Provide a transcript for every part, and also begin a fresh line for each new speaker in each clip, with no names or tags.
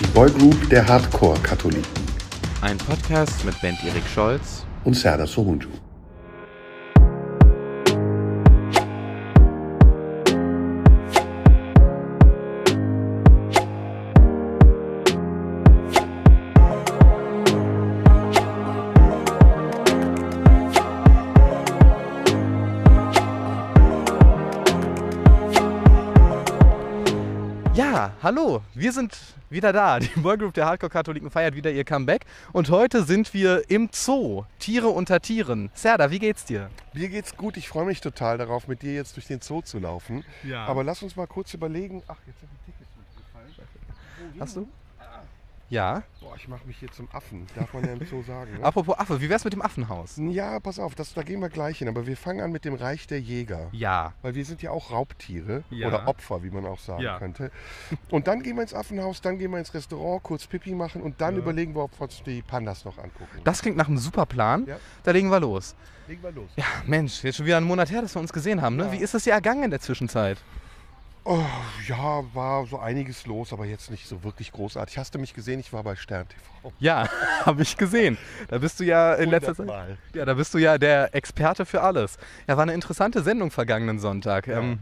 Die Boygroup der Hardcore-Katholiken
Ein Podcast mit Band Erik Scholz.
und Serdar Sohunju.
Hallo, wir sind wieder da. Die Boygroup der Hardcore-Katholiken feiert wieder ihr Comeback. Und heute sind wir im Zoo. Tiere unter Tieren. Serda, wie geht's dir?
Mir geht's gut, ich freue mich total darauf, mit dir jetzt durch den Zoo zu laufen.
Ja.
Aber lass uns mal kurz überlegen. Ach, jetzt sind die Tickets gefallen.
Hast du? Ja.
Boah, ich mache mich hier zum Affen. Darf man ja im Zoo sagen. Ne?
Apropos Affe, wie wär's mit dem Affenhaus?
Ja, pass auf, das, da gehen wir gleich hin. Aber wir fangen an mit dem Reich der Jäger.
Ja.
Weil wir sind ja auch Raubtiere
Ja.
oder Opfer, wie man auch sagen
Ja.
könnte. Und dann gehen wir ins Affenhaus, dann gehen wir ins Restaurant, kurz Pipi machen und dann
Ja.
überlegen wir, ob wir uns die Pandas noch angucken.
Das klingt nach einem super Plan.
Ja.
Da legen wir los.
Legen wir los.
Ja, Mensch, jetzt schon wieder ein Monat her, dass wir uns gesehen haben. Ne? Wie ist das hier ergangen in der Zwischenzeit?
Oh, ja, war so einiges los, aber jetzt nicht so wirklich großartig. Hast du mich gesehen? Ich war bei Stern TV.
Ja, habe ich gesehen. Da bist du ja in letzter Zeit. Ja, da bist du ja der Experte für alles. Ja, war eine interessante Sendung vergangenen Sonntag. Ja, ähm,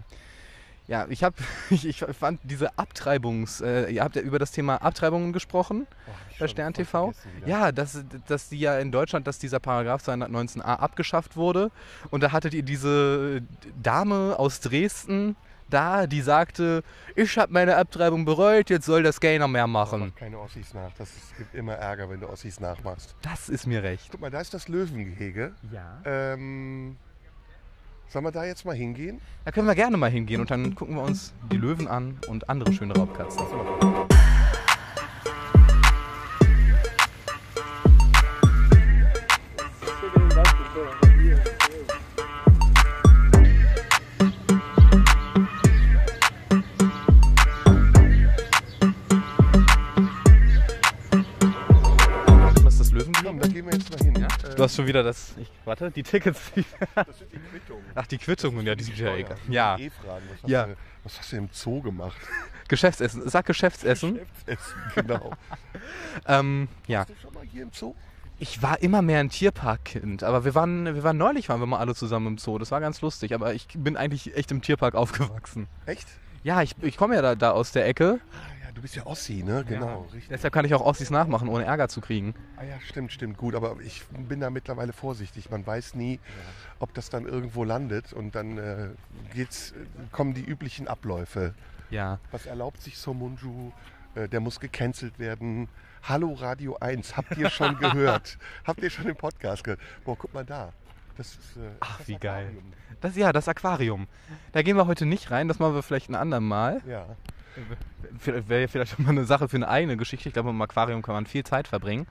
ja ich, hab, ich, ich fand diese Abtreibungs... Äh, ihr habt ja über das Thema Abtreibungen gesprochen
Oh,
bei Stern TV.
wieder.
Ja, dass, dass die ja in Deutschland, dass dieser Paragraph 219a abgeschafft wurde. Und da hattet ihr diese Dame aus Dresden da, die sagte, ich habe meine Abtreibung bereut, jetzt soll das keiner mehr machen.
Mach keine Ossis nach. Das ist, gibt immer Ärger, wenn du Ossis nachmachst.
Das ist mir recht.
Guck mal, da ist das Löwengehege.
Ja.
Ähm, sollen wir da jetzt mal hingehen?
Da können wir gerne mal hingehen und dann gucken wir uns die Löwen an und andere schöne Raubkatzen.
Gehen wir jetzt mal hin.
Ja?
Äh,
Du hast schon wieder das. Ich, warte, die Tickets.
das sind die Quittungen.
Ach, die Quittungen, ja, die sind ja egal.
Die
Ja,
eh fragen, was, hast
Ja.
du, was hast du im Zoo gemacht?
Geschäftsessen. Sag Geschäftsessen.
Geschäftsessen, genau.
Ähm, ja.
Warst du schon mal hier im Zoo?
Ich war immer mehr ein Tierparkkind, aber wir waren, wir waren neulich waren wir mal alle zusammen im Zoo. Das war ganz lustig, aber ich bin eigentlich echt im Tierpark aufgewachsen.
Echt?
Ja, ich, ich komme ja da, da aus der Ecke.
Ja, du bist ja Ossi, ne? Genau, richtig.
Deshalb kann ich auch Ossis nachmachen, ohne Ärger zu kriegen.
Ah ja, stimmt, stimmt, gut. Aber ich bin da mittlerweile vorsichtig. Man weiß nie, ob das dann irgendwo landet und dann äh, geht's, kommen die üblichen Abläufe.
Ja.
Was erlaubt sich Somunju? Äh, der muss gecancelt werden. Hallo Radio 1, habt ihr schon gehört? habt ihr schon den Podcast gehört? Boah, guck mal da. Das ist, äh,
Ach,
das
wie geil.
Aquarium.
Das, ja, das Aquarium. Da gehen wir heute nicht rein, das machen wir vielleicht ein andermal.
Ja.
Wäre vielleicht mal eine Sache für eine eigene Geschichte. Ich glaube, im Aquarium kann man viel Zeit verbringen.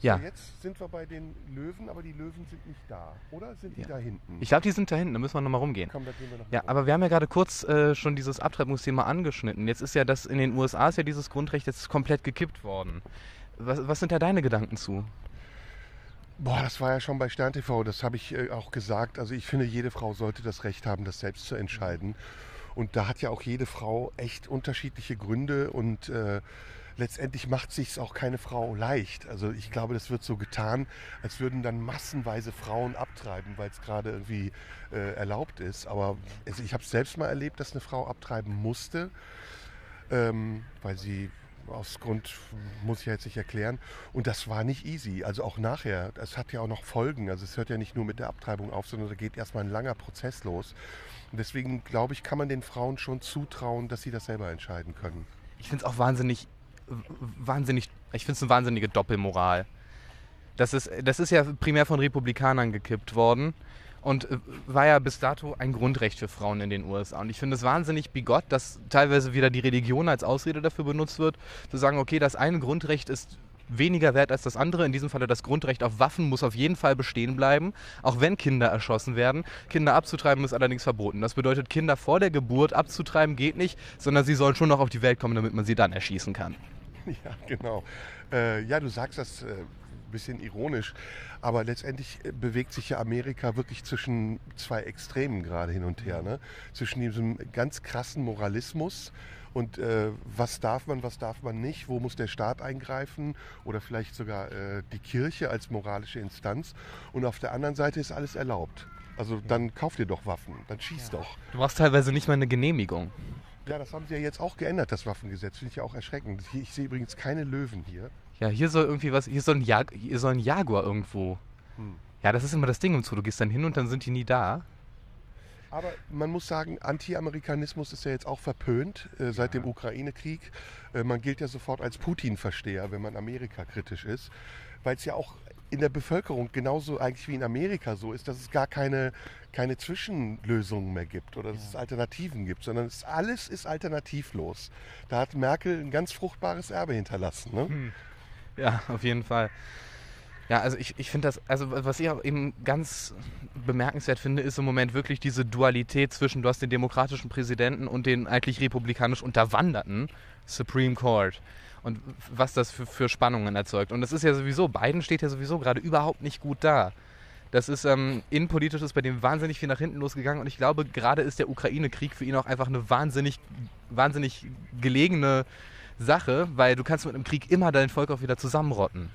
Ja.
So, jetzt sind wir bei den Löwen, aber die Löwen sind nicht da. Oder sind die
Ja.
da hinten?
Ich glaube, die sind da hinten, da müssen wir nochmal rumgehen.
Komm, noch
Ja, aber wir haben ja gerade kurz äh, schon dieses Abtreibungsthema angeschnitten. Jetzt ist ja das in den USA ist ja dieses Grundrecht jetzt komplett gekippt worden. Was, was sind da deine Gedanken zu?
Boah, das war ja schon bei Stern TV, das habe ich äh, auch gesagt. Also ich finde, jede Frau sollte das Recht haben, das selbst zu entscheiden. Und da hat ja auch jede Frau echt unterschiedliche Gründe und äh, letztendlich macht sich auch keine Frau leicht. Also ich glaube, das wird so getan, als würden dann massenweise Frauen abtreiben, weil es gerade irgendwie äh, erlaubt ist. Aber also ich habe es selbst mal erlebt, dass eine Frau abtreiben musste, ähm, weil sie aus Grund, muss ich jetzt nicht erklären. Und das war nicht easy. Also auch nachher. Es hat ja auch noch Folgen. Also es hört ja nicht nur mit der Abtreibung auf, sondern da geht erstmal ein langer Prozess los. Und deswegen glaube ich, kann man den Frauen schon zutrauen, dass sie das selber entscheiden können.
Ich finde es auch wahnsinnig, wahnsinnig, ich finde es eine wahnsinnige Doppelmoral. Das ist, das ist ja primär von Republikanern gekippt worden und äh, war ja bis dato ein Grundrecht für Frauen in den USA. Und ich finde es wahnsinnig bigott, dass teilweise wieder die Religion als Ausrede dafür benutzt wird, zu sagen, okay, das eine Grundrecht ist weniger wert als das andere. In diesem Falle das Grundrecht auf Waffen muss auf jeden Fall bestehen bleiben, auch wenn Kinder erschossen werden. Kinder abzutreiben ist allerdings verboten. Das bedeutet, Kinder vor der Geburt abzutreiben geht nicht, sondern sie sollen schon noch auf die Welt kommen, damit man sie dann erschießen kann.
Ja, genau. Äh, ja, du sagst das äh, ein bisschen ironisch, aber letztendlich äh, bewegt sich ja Amerika wirklich zwischen zwei Extremen gerade hin und her. Ne? Zwischen diesem ganz krassen Moralismus Und äh, was darf man, was darf man nicht? Wo muss der Staat eingreifen? Oder vielleicht sogar äh, die Kirche als moralische Instanz. Und auf der anderen Seite ist alles erlaubt. Also dann kauft ihr doch Waffen, dann schießt ja. doch.
Du brauchst teilweise nicht mal eine Genehmigung.
Ja, das haben sie ja jetzt auch geändert, das Waffengesetz. Finde ich ja auch erschreckend. Ich sehe übrigens keine Löwen hier.
Ja, hier soll irgendwie was, hier soll ein, Jag hier soll ein Jaguar irgendwo. Hm. Ja, das ist immer das Ding im Zoo. Du gehst dann hin und dann sind die nie da.
Aber man muss sagen, Anti-Amerikanismus ist ja jetzt auch verpönt äh, seit ja. dem Ukraine-Krieg. Äh, man gilt ja sofort als Putin-Versteher, wenn man Amerika kritisch ist, weil es ja auch in der Bevölkerung genauso eigentlich wie in Amerika so ist, dass es gar keine, keine Zwischenlösungen mehr gibt oder dass ja. es Alternativen gibt, sondern es, alles ist alternativlos. Da hat Merkel ein ganz fruchtbares Erbe hinterlassen. Ne? Hm.
Ja, auf jeden Fall. Ja, also ich, ich finde das, also was ich auch eben ganz bemerkenswert finde, ist im Moment wirklich diese Dualität zwischen, du hast den demokratischen Präsidenten und den eigentlich republikanisch unterwanderten Supreme Court. Und was das für, für Spannungen erzeugt. Und das ist ja sowieso, Biden steht ja sowieso gerade überhaupt nicht gut da. Das ist ähm, innenpolitisch ist bei dem wahnsinnig viel nach hinten losgegangen und ich glaube, gerade ist der Ukraine-Krieg für ihn auch einfach eine wahnsinnig, wahnsinnig gelegene Sache, weil du kannst mit einem Krieg immer dein Volk auch wieder zusammenrotten.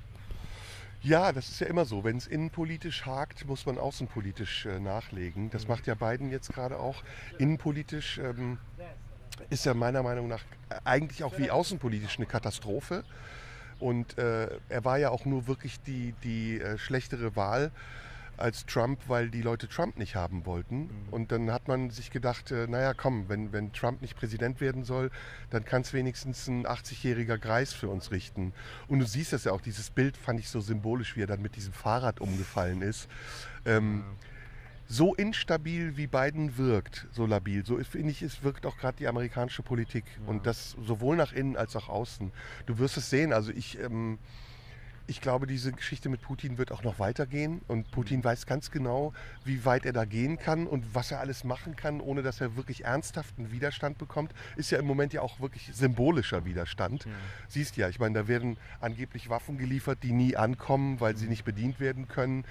Ja, das ist ja immer so. Wenn es innenpolitisch hakt, muss man außenpolitisch äh, nachlegen. Das macht ja Biden jetzt gerade auch. Innenpolitisch ähm, ist ja meiner Meinung nach eigentlich auch wie außenpolitisch eine Katastrophe. Und äh, er war ja auch nur wirklich die, die äh, schlechtere Wahl als Trump, weil die Leute Trump nicht haben wollten. Mhm. Und dann hat man sich gedacht, äh, naja, komm, wenn, wenn Trump nicht Präsident werden soll, dann kann es wenigstens ein 80-jähriger Greis für uns richten. Und du siehst das ja auch, dieses Bild fand ich so symbolisch, wie er dann mit diesem Fahrrad umgefallen ist. Ähm. So instabil wie Biden wirkt, so labil, so finde ich, es wirkt auch gerade die amerikanische Politik. Ja. Und das sowohl nach innen als auch außen. Du wirst es sehen, also ich... Ähm, ich glaube, diese Geschichte mit Putin wird auch noch weitergehen und Putin mhm. weiß ganz genau, wie weit er da gehen kann und was er alles machen kann, ohne dass er wirklich ernsthaften Widerstand bekommt. Ist ja im Moment ja auch wirklich symbolischer Widerstand. Ja. Siehst ja, ich meine, da werden angeblich Waffen geliefert, die nie ankommen, weil sie mhm. nicht bedient werden können.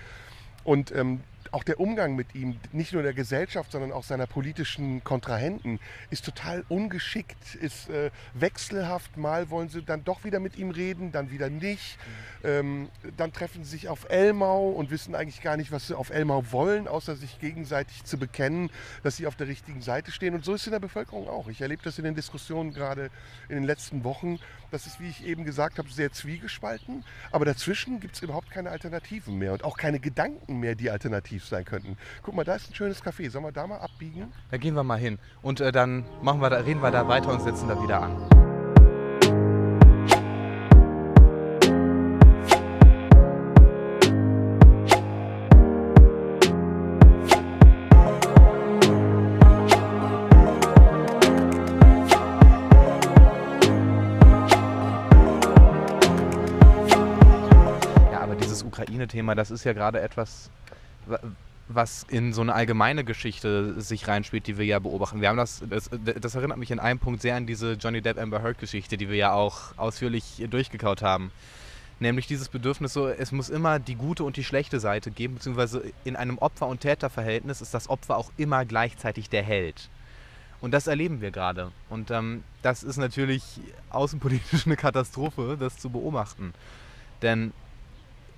Und ähm, auch der Umgang mit ihm, nicht nur der Gesellschaft, sondern auch seiner politischen Kontrahenten, ist total ungeschickt, ist äh, wechselhaft. Mal wollen sie dann doch wieder mit ihm reden, dann wieder nicht. Mhm. Ähm, dann treffen sie sich auf Elmau und wissen eigentlich gar nicht, was sie auf Elmau wollen, außer sich gegenseitig zu bekennen, dass sie auf der richtigen Seite stehen. Und so ist es in der Bevölkerung auch. Ich erlebe das in den Diskussionen gerade in den letzten Wochen. Das ist, wie ich eben gesagt habe, sehr zwiegespalten. Aber dazwischen gibt es überhaupt keine Alternativen mehr und auch keine Gedanken mehr, die alternativ attraktiv sein könnten. Guck mal, da ist ein schönes Café. Sollen wir da mal abbiegen?
Da gehen wir mal hin. Und äh, dann machen wir da, reden wir da weiter und setzen da wieder an. Ukraine-Thema, das ist ja gerade etwas, was in so eine allgemeine Geschichte sich reinspielt, die wir ja beobachten. Wir haben das, das, das erinnert mich in einem Punkt sehr an diese Johnny Depp Amber Heard Geschichte, die wir ja auch ausführlich durchgekaut haben. Nämlich dieses Bedürfnis, so, es muss immer die gute und die schlechte Seite geben, beziehungsweise in einem Opfer- und Täterverhältnis ist das Opfer auch immer gleichzeitig der Held. Und das erleben wir gerade. Und ähm, das ist natürlich außenpolitisch eine Katastrophe, das zu beobachten. Denn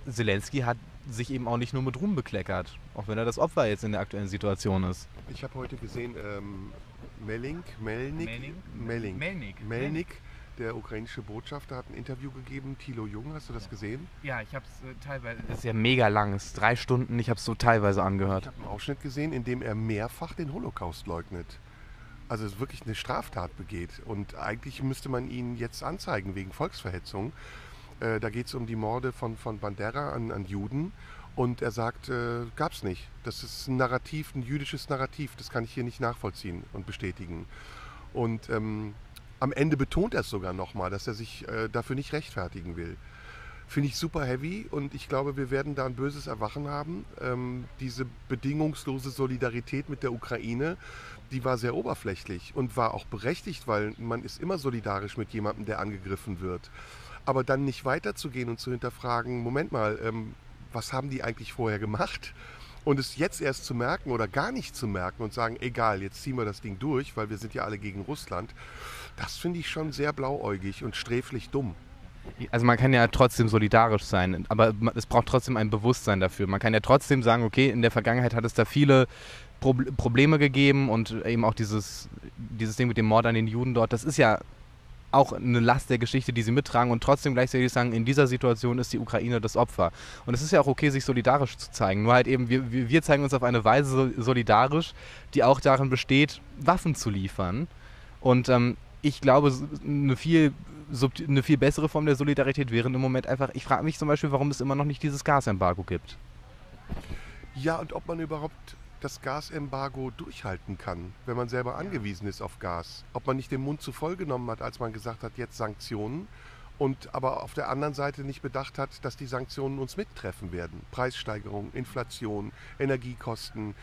Zelensky hat sich eben auch nicht nur mit Ruhm bekleckert, auch wenn er das Opfer jetzt in der aktuellen Situation ist.
Ich habe heute gesehen, ähm, Melink, Melnik, Melnik, Melnik, Melnik, der ukrainische Botschafter, hat ein Interview gegeben. Thilo Jung, hast du das gesehen?
Ja, ich habe es äh, teilweise. Das ist ja mega lang, es ist drei Stunden. Ich habe es so teilweise angehört.
Ich habe einen Ausschnitt gesehen, in dem er mehrfach den Holocaust leugnet. Also es wirklich eine Straftat begeht. Und eigentlich müsste man ihn jetzt anzeigen wegen Volksverhetzung. Äh, da geht es um die Morde von, von Bandera an, an Juden. Und er sagt, äh, es nicht. Das ist ein Narrativ, ein jüdisches Narrativ. Das kann ich hier nicht nachvollziehen und bestätigen. Und ähm, am Ende betont er es sogar nochmal, dass er sich äh, dafür nicht rechtfertigen will. Finde ich super heavy und ich glaube, wir werden da ein böses Erwachen haben. Ähm, diese bedingungslose Solidarität mit der Ukraine, die war sehr oberflächlich und war auch berechtigt, weil man ist immer solidarisch mit jemandem, der angegriffen wird aber dann nicht weiterzugehen und zu hinterfragen, Moment mal, ähm, was haben die eigentlich vorher gemacht? Und es jetzt erst zu merken oder gar nicht zu merken und sagen, egal, jetzt ziehen wir das Ding durch, weil wir sind ja alle gegen Russland, das finde ich schon sehr blauäugig und sträflich dumm.
Also man kann ja trotzdem solidarisch sein, aber es braucht trotzdem ein Bewusstsein dafür. Man kann ja trotzdem sagen, okay, in der Vergangenheit hat es da viele Pro Probleme gegeben und eben auch dieses, dieses Ding mit dem Mord an den Juden dort, das ist ja auch eine Last der Geschichte, die sie mittragen und trotzdem gleichzeitig sagen, in dieser Situation ist die Ukraine das Opfer. Und es ist ja auch okay, sich solidarisch zu zeigen. Nur halt eben, wir, wir zeigen uns auf eine Weise solidarisch, die auch darin besteht, Waffen zu liefern. Und ähm, ich glaube, eine viel, eine viel bessere Form der Solidarität wäre im Moment einfach, ich frage mich zum Beispiel, warum es immer noch nicht dieses Gasembargo gibt.
Ja, und ob man überhaupt das Gasembargo durchhalten kann, wenn man selber angewiesen ist auf Gas. Ob man nicht den Mund zu voll genommen hat, als man gesagt hat, jetzt Sanktionen und aber auf der anderen Seite nicht bedacht hat, dass die Sanktionen uns mittreffen werden. Preissteigerung, Inflation, Energiekosten.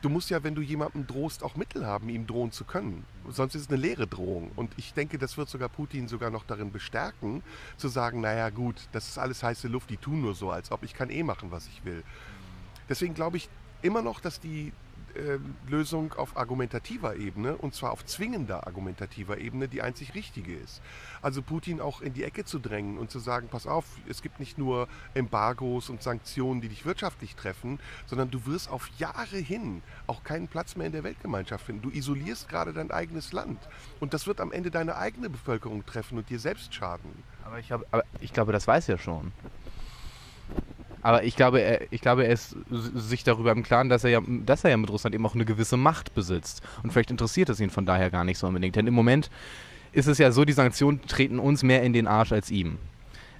Du musst ja, wenn du jemandem drohst, auch Mittel haben, ihm drohen zu können. Sonst ist es eine leere Drohung. Und ich denke, das wird sogar Putin sogar noch darin bestärken, zu sagen, naja gut, das ist alles heiße Luft, die tun nur so, als ob ich kann eh machen, was ich will. Deswegen glaube ich, immer noch, dass die äh, Lösung auf argumentativer Ebene, und zwar auf zwingender argumentativer Ebene, die einzig richtige ist. Also Putin auch in die Ecke zu drängen und zu sagen, pass auf, es gibt nicht nur Embargos und Sanktionen, die dich wirtschaftlich treffen, sondern du wirst auf Jahre hin auch keinen Platz mehr in der Weltgemeinschaft finden. Du isolierst gerade dein eigenes Land. Und das wird am Ende deine eigene Bevölkerung treffen und dir selbst schaden.
Aber ich, hab, aber ich glaube, das weiß er schon. Aber ich glaube, er, ich glaube, er ist sich darüber im Klaren, dass er, ja, dass er ja mit Russland eben auch eine gewisse Macht besitzt. Und vielleicht interessiert es ihn von daher gar nicht so unbedingt. Denn im Moment ist es ja so, die Sanktionen treten uns mehr in den Arsch als ihm.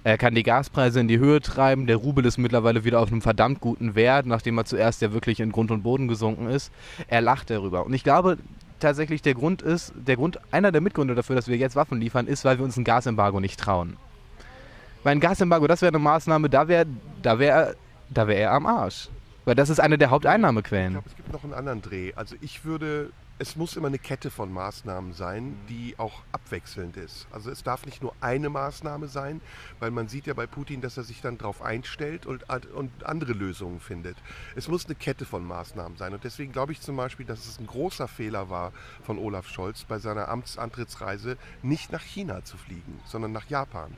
Er kann die Gaspreise in die Höhe treiben. Der Rubel ist mittlerweile wieder auf einem verdammt guten Wert, nachdem er zuerst ja wirklich in Grund und Boden gesunken ist. Er lacht darüber. Und ich glaube tatsächlich, der Grund ist, der Grund, einer der Mitgründe dafür, dass wir jetzt Waffen liefern, ist, weil wir uns ein Gasembargo nicht trauen. Weil ein Gasembargo, das wäre eine Maßnahme, da wäre da wär, da wär er am Arsch. Weil das ist eine der Haupteinnahmequellen.
Ich glaube, es gibt noch einen anderen Dreh. Also ich würde es muss immer eine Kette von Maßnahmen sein, die auch abwechselnd ist. Also es darf nicht nur eine Maßnahme sein, weil man sieht ja bei Putin, dass er sich dann darauf einstellt und, und andere Lösungen findet. Es muss eine Kette von Maßnahmen sein. Und deswegen glaube ich zum Beispiel, dass es ein großer Fehler war von Olaf Scholz bei seiner Amtsantrittsreise nicht nach China zu fliegen, sondern nach Japan.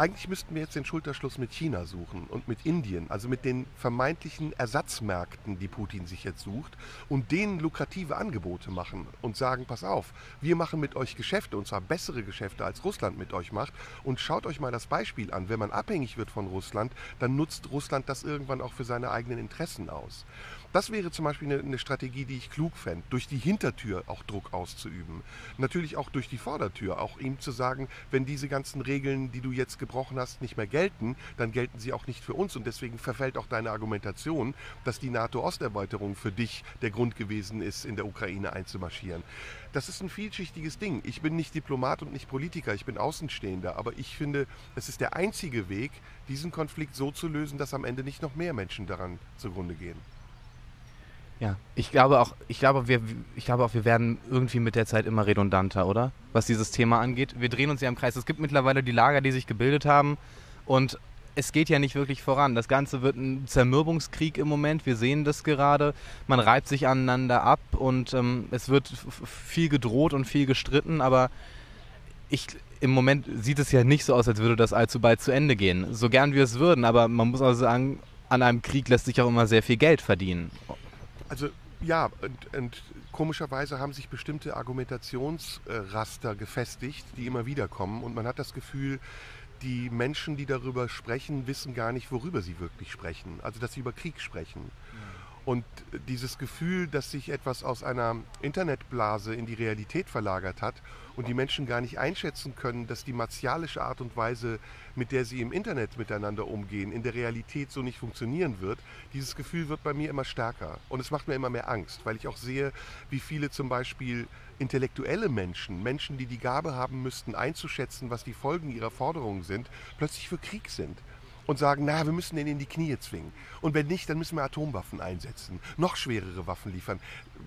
Eigentlich müssten wir jetzt den Schulterschluss mit China suchen und mit Indien, also mit den vermeintlichen Ersatzmärkten, die Putin sich jetzt sucht, und denen lukrative Angebote machen und sagen, pass auf, wir machen mit euch Geschäfte, und zwar bessere Geschäfte, als Russland mit euch macht. Und schaut euch mal das Beispiel an. Wenn man abhängig wird von Russland, dann nutzt Russland das irgendwann auch für seine eigenen Interessen aus. Das wäre zum Beispiel eine, eine Strategie, die ich klug fände, durch die Hintertür auch Druck auszuüben. Natürlich auch durch die Vordertür, auch ihm zu sagen, wenn diese ganzen Regeln, die du jetzt gebrochen hast, nicht mehr gelten, dann gelten sie auch nicht für uns. Und deswegen verfällt auch deine Argumentation, dass die NATO-Osterweiterung für dich der Grund gewesen ist, in der Ukraine einzumarschieren. Das ist ein vielschichtiges Ding. Ich bin nicht Diplomat und nicht Politiker, ich bin Außenstehender, aber ich finde, es ist der einzige Weg, diesen Konflikt so zu lösen, dass am Ende nicht noch mehr Menschen daran zugrunde gehen.
Ja, ich glaube auch, ich glaube, wir, ich glaube auch, wir werden irgendwie mit der Zeit immer redundanter, oder? Was dieses Thema angeht. Wir drehen uns ja im Kreis. Es gibt mittlerweile die Lager, die sich gebildet haben und es geht ja nicht wirklich voran. Das Ganze wird ein Zermürbungskrieg im Moment. Wir sehen das gerade. Man reibt sich aneinander ab und ähm, es wird viel gedroht und viel gestritten, aber ich, im Moment sieht es ja nicht so aus, als würde das allzu bald zu Ende gehen. So gern wir es würden, aber man muss auch sagen, an einem Krieg lässt sich auch immer sehr viel Geld verdienen.
Also ja, und, und, komischerweise haben sich bestimmte Argumentationsraster gefestigt, die immer wieder kommen. Und man hat das Gefühl, die Menschen, die darüber sprechen, wissen gar nicht, worüber sie wirklich sprechen. Also dass sie über Krieg sprechen. Und dieses Gefühl, dass sich etwas aus einer Internetblase in die Realität verlagert hat und die Menschen gar nicht einschätzen können, dass die martialische Art und Weise, mit der sie im Internet miteinander umgehen, in der Realität so nicht funktionieren wird, dieses Gefühl wird bei mir immer stärker. Und es macht mir immer mehr Angst, weil ich auch sehe, wie viele zum Beispiel intellektuelle Menschen, Menschen, die die Gabe haben müssten, einzuschätzen, was die Folgen ihrer Forderungen sind, plötzlich für Krieg sind und sagen, na, wir müssen den in die Knie zwingen. Und wenn nicht, dann müssen wir Atomwaffen einsetzen, noch schwerere Waffen liefern.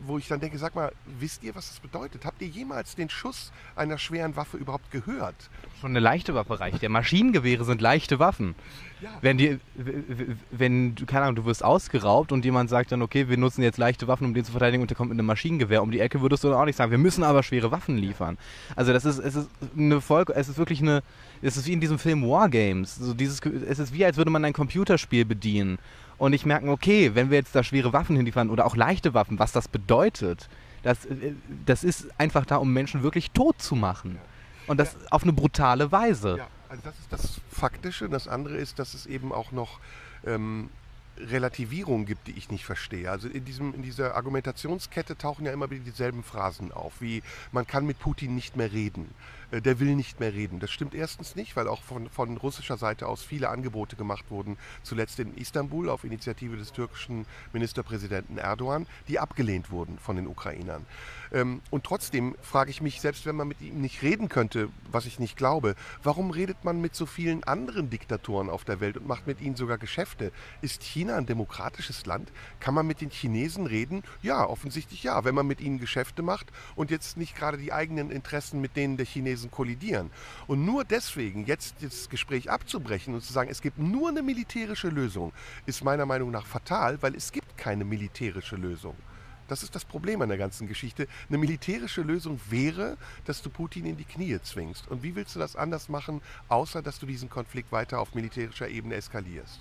Wo ich dann denke, sag mal, wisst ihr, was das bedeutet? Habt ihr jemals den Schuss einer schweren Waffe überhaupt gehört?
Schon eine leichte Waffe reicht. Ja, Maschinengewehre sind leichte Waffen.
Ja.
Wenn die, wenn du, keine Ahnung, du wirst ausgeraubt und jemand sagt dann, okay, wir nutzen jetzt leichte Waffen, um den zu verteidigen und der kommt mit einem Maschinengewehr um die Ecke, würdest du dann auch nicht sagen, wir müssen aber schwere Waffen liefern. Also das ist, es ist eine Folge, es ist wirklich eine, es ist wie in diesem Film Wargames. So dieses, es ist wie, als würde man ein Computerspiel bedienen und nicht merken, okay, wenn wir jetzt da schwere Waffen hinliefern oder auch leichte Waffen, was das bedeutet, das, äh, das ist einfach da, um Menschen wirklich tot zu machen. Und das auf eine brutale Weise.
Ja, also das ist das Faktische. Das andere ist, dass es eben auch noch ähm, Relativierungen gibt, die ich nicht verstehe. Also in, diesem, in dieser Argumentationskette tauchen ja immer wieder dieselben Phrasen auf, wie man kann mit Putin nicht mehr reden, der will nicht mehr reden. Das stimmt erstens nicht, weil auch von, von russischer Seite aus viele Angebote gemacht wurden, zuletzt in Istanbul auf Initiative des türkischen Ministerpräsidenten Erdogan, die abgelehnt wurden von den Ukrainern. Ähm, und trotzdem frage ich mich, selbst wenn man mit ihm nicht reden könnte, was ich nicht glaube, warum redet man mit so vielen anderen Diktatoren auf der Welt und macht mit ihnen sogar Geschäfte? Ist China ein demokratisches Land? Kann man mit den Chinesen reden? Ja, offensichtlich ja, wenn man mit ihnen Geschäfte macht und jetzt nicht gerade die eigenen Interessen mit denen der Chinesen kollidieren. Und nur deswegen jetzt das Gespräch abzubrechen und zu sagen, es gibt nur eine militärische Lösung, ist meiner Meinung nach fatal, weil es gibt keine militärische Lösung. Das ist das Problem an der ganzen Geschichte. Eine militärische Lösung wäre, dass du Putin in die Knie zwingst. Und wie willst du das anders machen, außer dass du diesen Konflikt weiter auf militärischer Ebene eskalierst?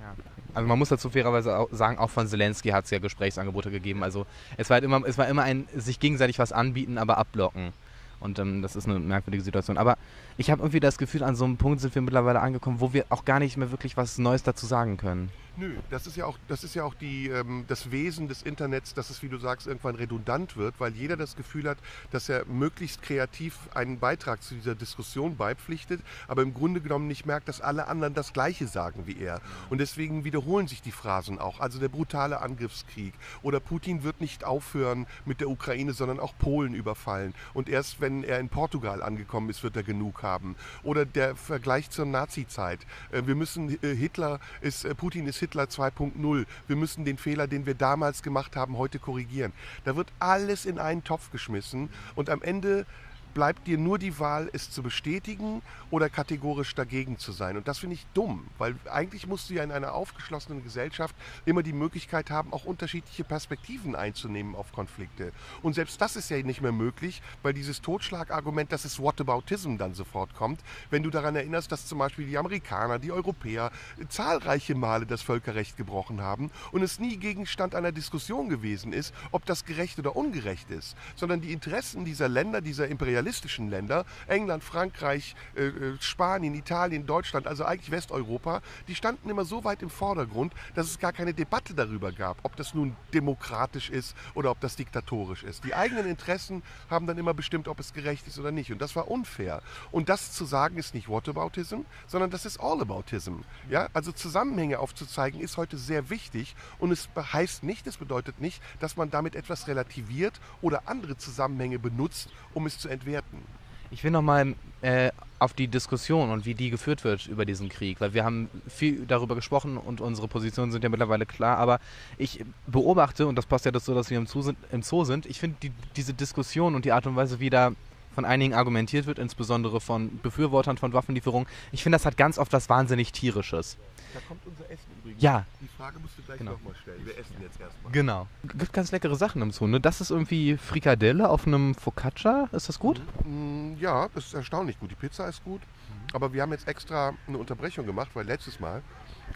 Ja. Also man muss dazu fairerweise auch sagen, auch von Zelensky hat es ja Gesprächsangebote gegeben. Also es war halt immer, es war immer ein sich gegenseitig was anbieten, aber abblocken. Und ähm, das ist eine merkwürdige Situation. Aber ich habe irgendwie das Gefühl, an so einem Punkt sind wir mittlerweile angekommen, wo wir auch gar nicht mehr wirklich was Neues dazu sagen können.
Nö, das ist ja auch, das ist ja auch die, ähm, das Wesen des Internets, dass es, wie du sagst, irgendwann redundant wird, weil jeder das Gefühl hat, dass er möglichst kreativ einen Beitrag zu dieser Diskussion beipflichtet, aber im Grunde genommen nicht merkt, dass alle anderen das Gleiche sagen wie er. Und deswegen wiederholen sich die Phrasen auch. Also der brutale Angriffskrieg oder Putin wird nicht aufhören mit der Ukraine, sondern auch Polen überfallen. Und erst wenn er in Portugal angekommen ist, wird er genug haben. Oder der Vergleich zur Nazi-Zeit. Äh, wir müssen, äh, Hitler ist, äh, Putin ist Hitler 2.0. Wir müssen den Fehler, den wir damals gemacht haben, heute korrigieren. Da wird alles in einen Topf geschmissen und am Ende bleibt dir nur die Wahl, es zu bestätigen oder kategorisch dagegen zu sein. Und das finde ich dumm, weil eigentlich musst du ja in einer aufgeschlossenen Gesellschaft immer die Möglichkeit haben, auch unterschiedliche Perspektiven einzunehmen auf Konflikte. Und selbst das ist ja nicht mehr möglich, weil dieses Totschlagargument, dass es Whataboutism dann sofort kommt, wenn du daran erinnerst, dass zum Beispiel die Amerikaner, die Europäer zahlreiche Male das Völkerrecht gebrochen haben und es nie Gegenstand einer Diskussion gewesen ist, ob das gerecht oder ungerecht ist, sondern die Interessen dieser Länder, dieser Imperialisten, imperialistischen Länder, England, Frankreich, äh, äh, Spanien, Italien, Deutschland, also eigentlich Westeuropa, die standen immer so weit im Vordergrund, dass es gar keine Debatte darüber gab, ob das nun demokratisch ist oder ob das diktatorisch ist. Die eigenen Interessen haben dann immer bestimmt, ob es gerecht ist oder nicht. Und das war unfair. Und das zu sagen ist nicht Whataboutism, sondern das ist Allaboutism. Ja? Also Zusammenhänge aufzuzeigen ist heute sehr wichtig und es heißt nicht, es bedeutet nicht, dass man damit etwas relativiert oder andere Zusammenhänge benutzt, um es zu entwerten bewerten.
Ich will nochmal äh, auf die Diskussion und wie die geführt wird über diesen Krieg, weil wir haben viel darüber gesprochen und unsere Positionen sind ja mittlerweile klar, aber ich beobachte, und das passt ja dazu, dass wir im Zoo sind, im Zoo sind ich finde die, diese Diskussion und die Art und Weise, wie da von einigen argumentiert wird, insbesondere von Befürwortern von Waffenlieferungen, ich finde, das hat ganz oft was wahnsinnig Tierisches.
Da kommt unser Essen übrigens.
Ja.
Die Frage musst du gleich
genau.
nochmal stellen. Wir essen jetzt erstmal.
Genau. Gibt ganz leckere Sachen im Zoo, ne? Das ist irgendwie Frikadelle auf einem Focaccia. Ist das gut?
Mhm. Ja, das ist erstaunlich gut. Die Pizza ist gut. Mhm. Aber wir haben jetzt extra eine Unterbrechung gemacht, weil letztes Mal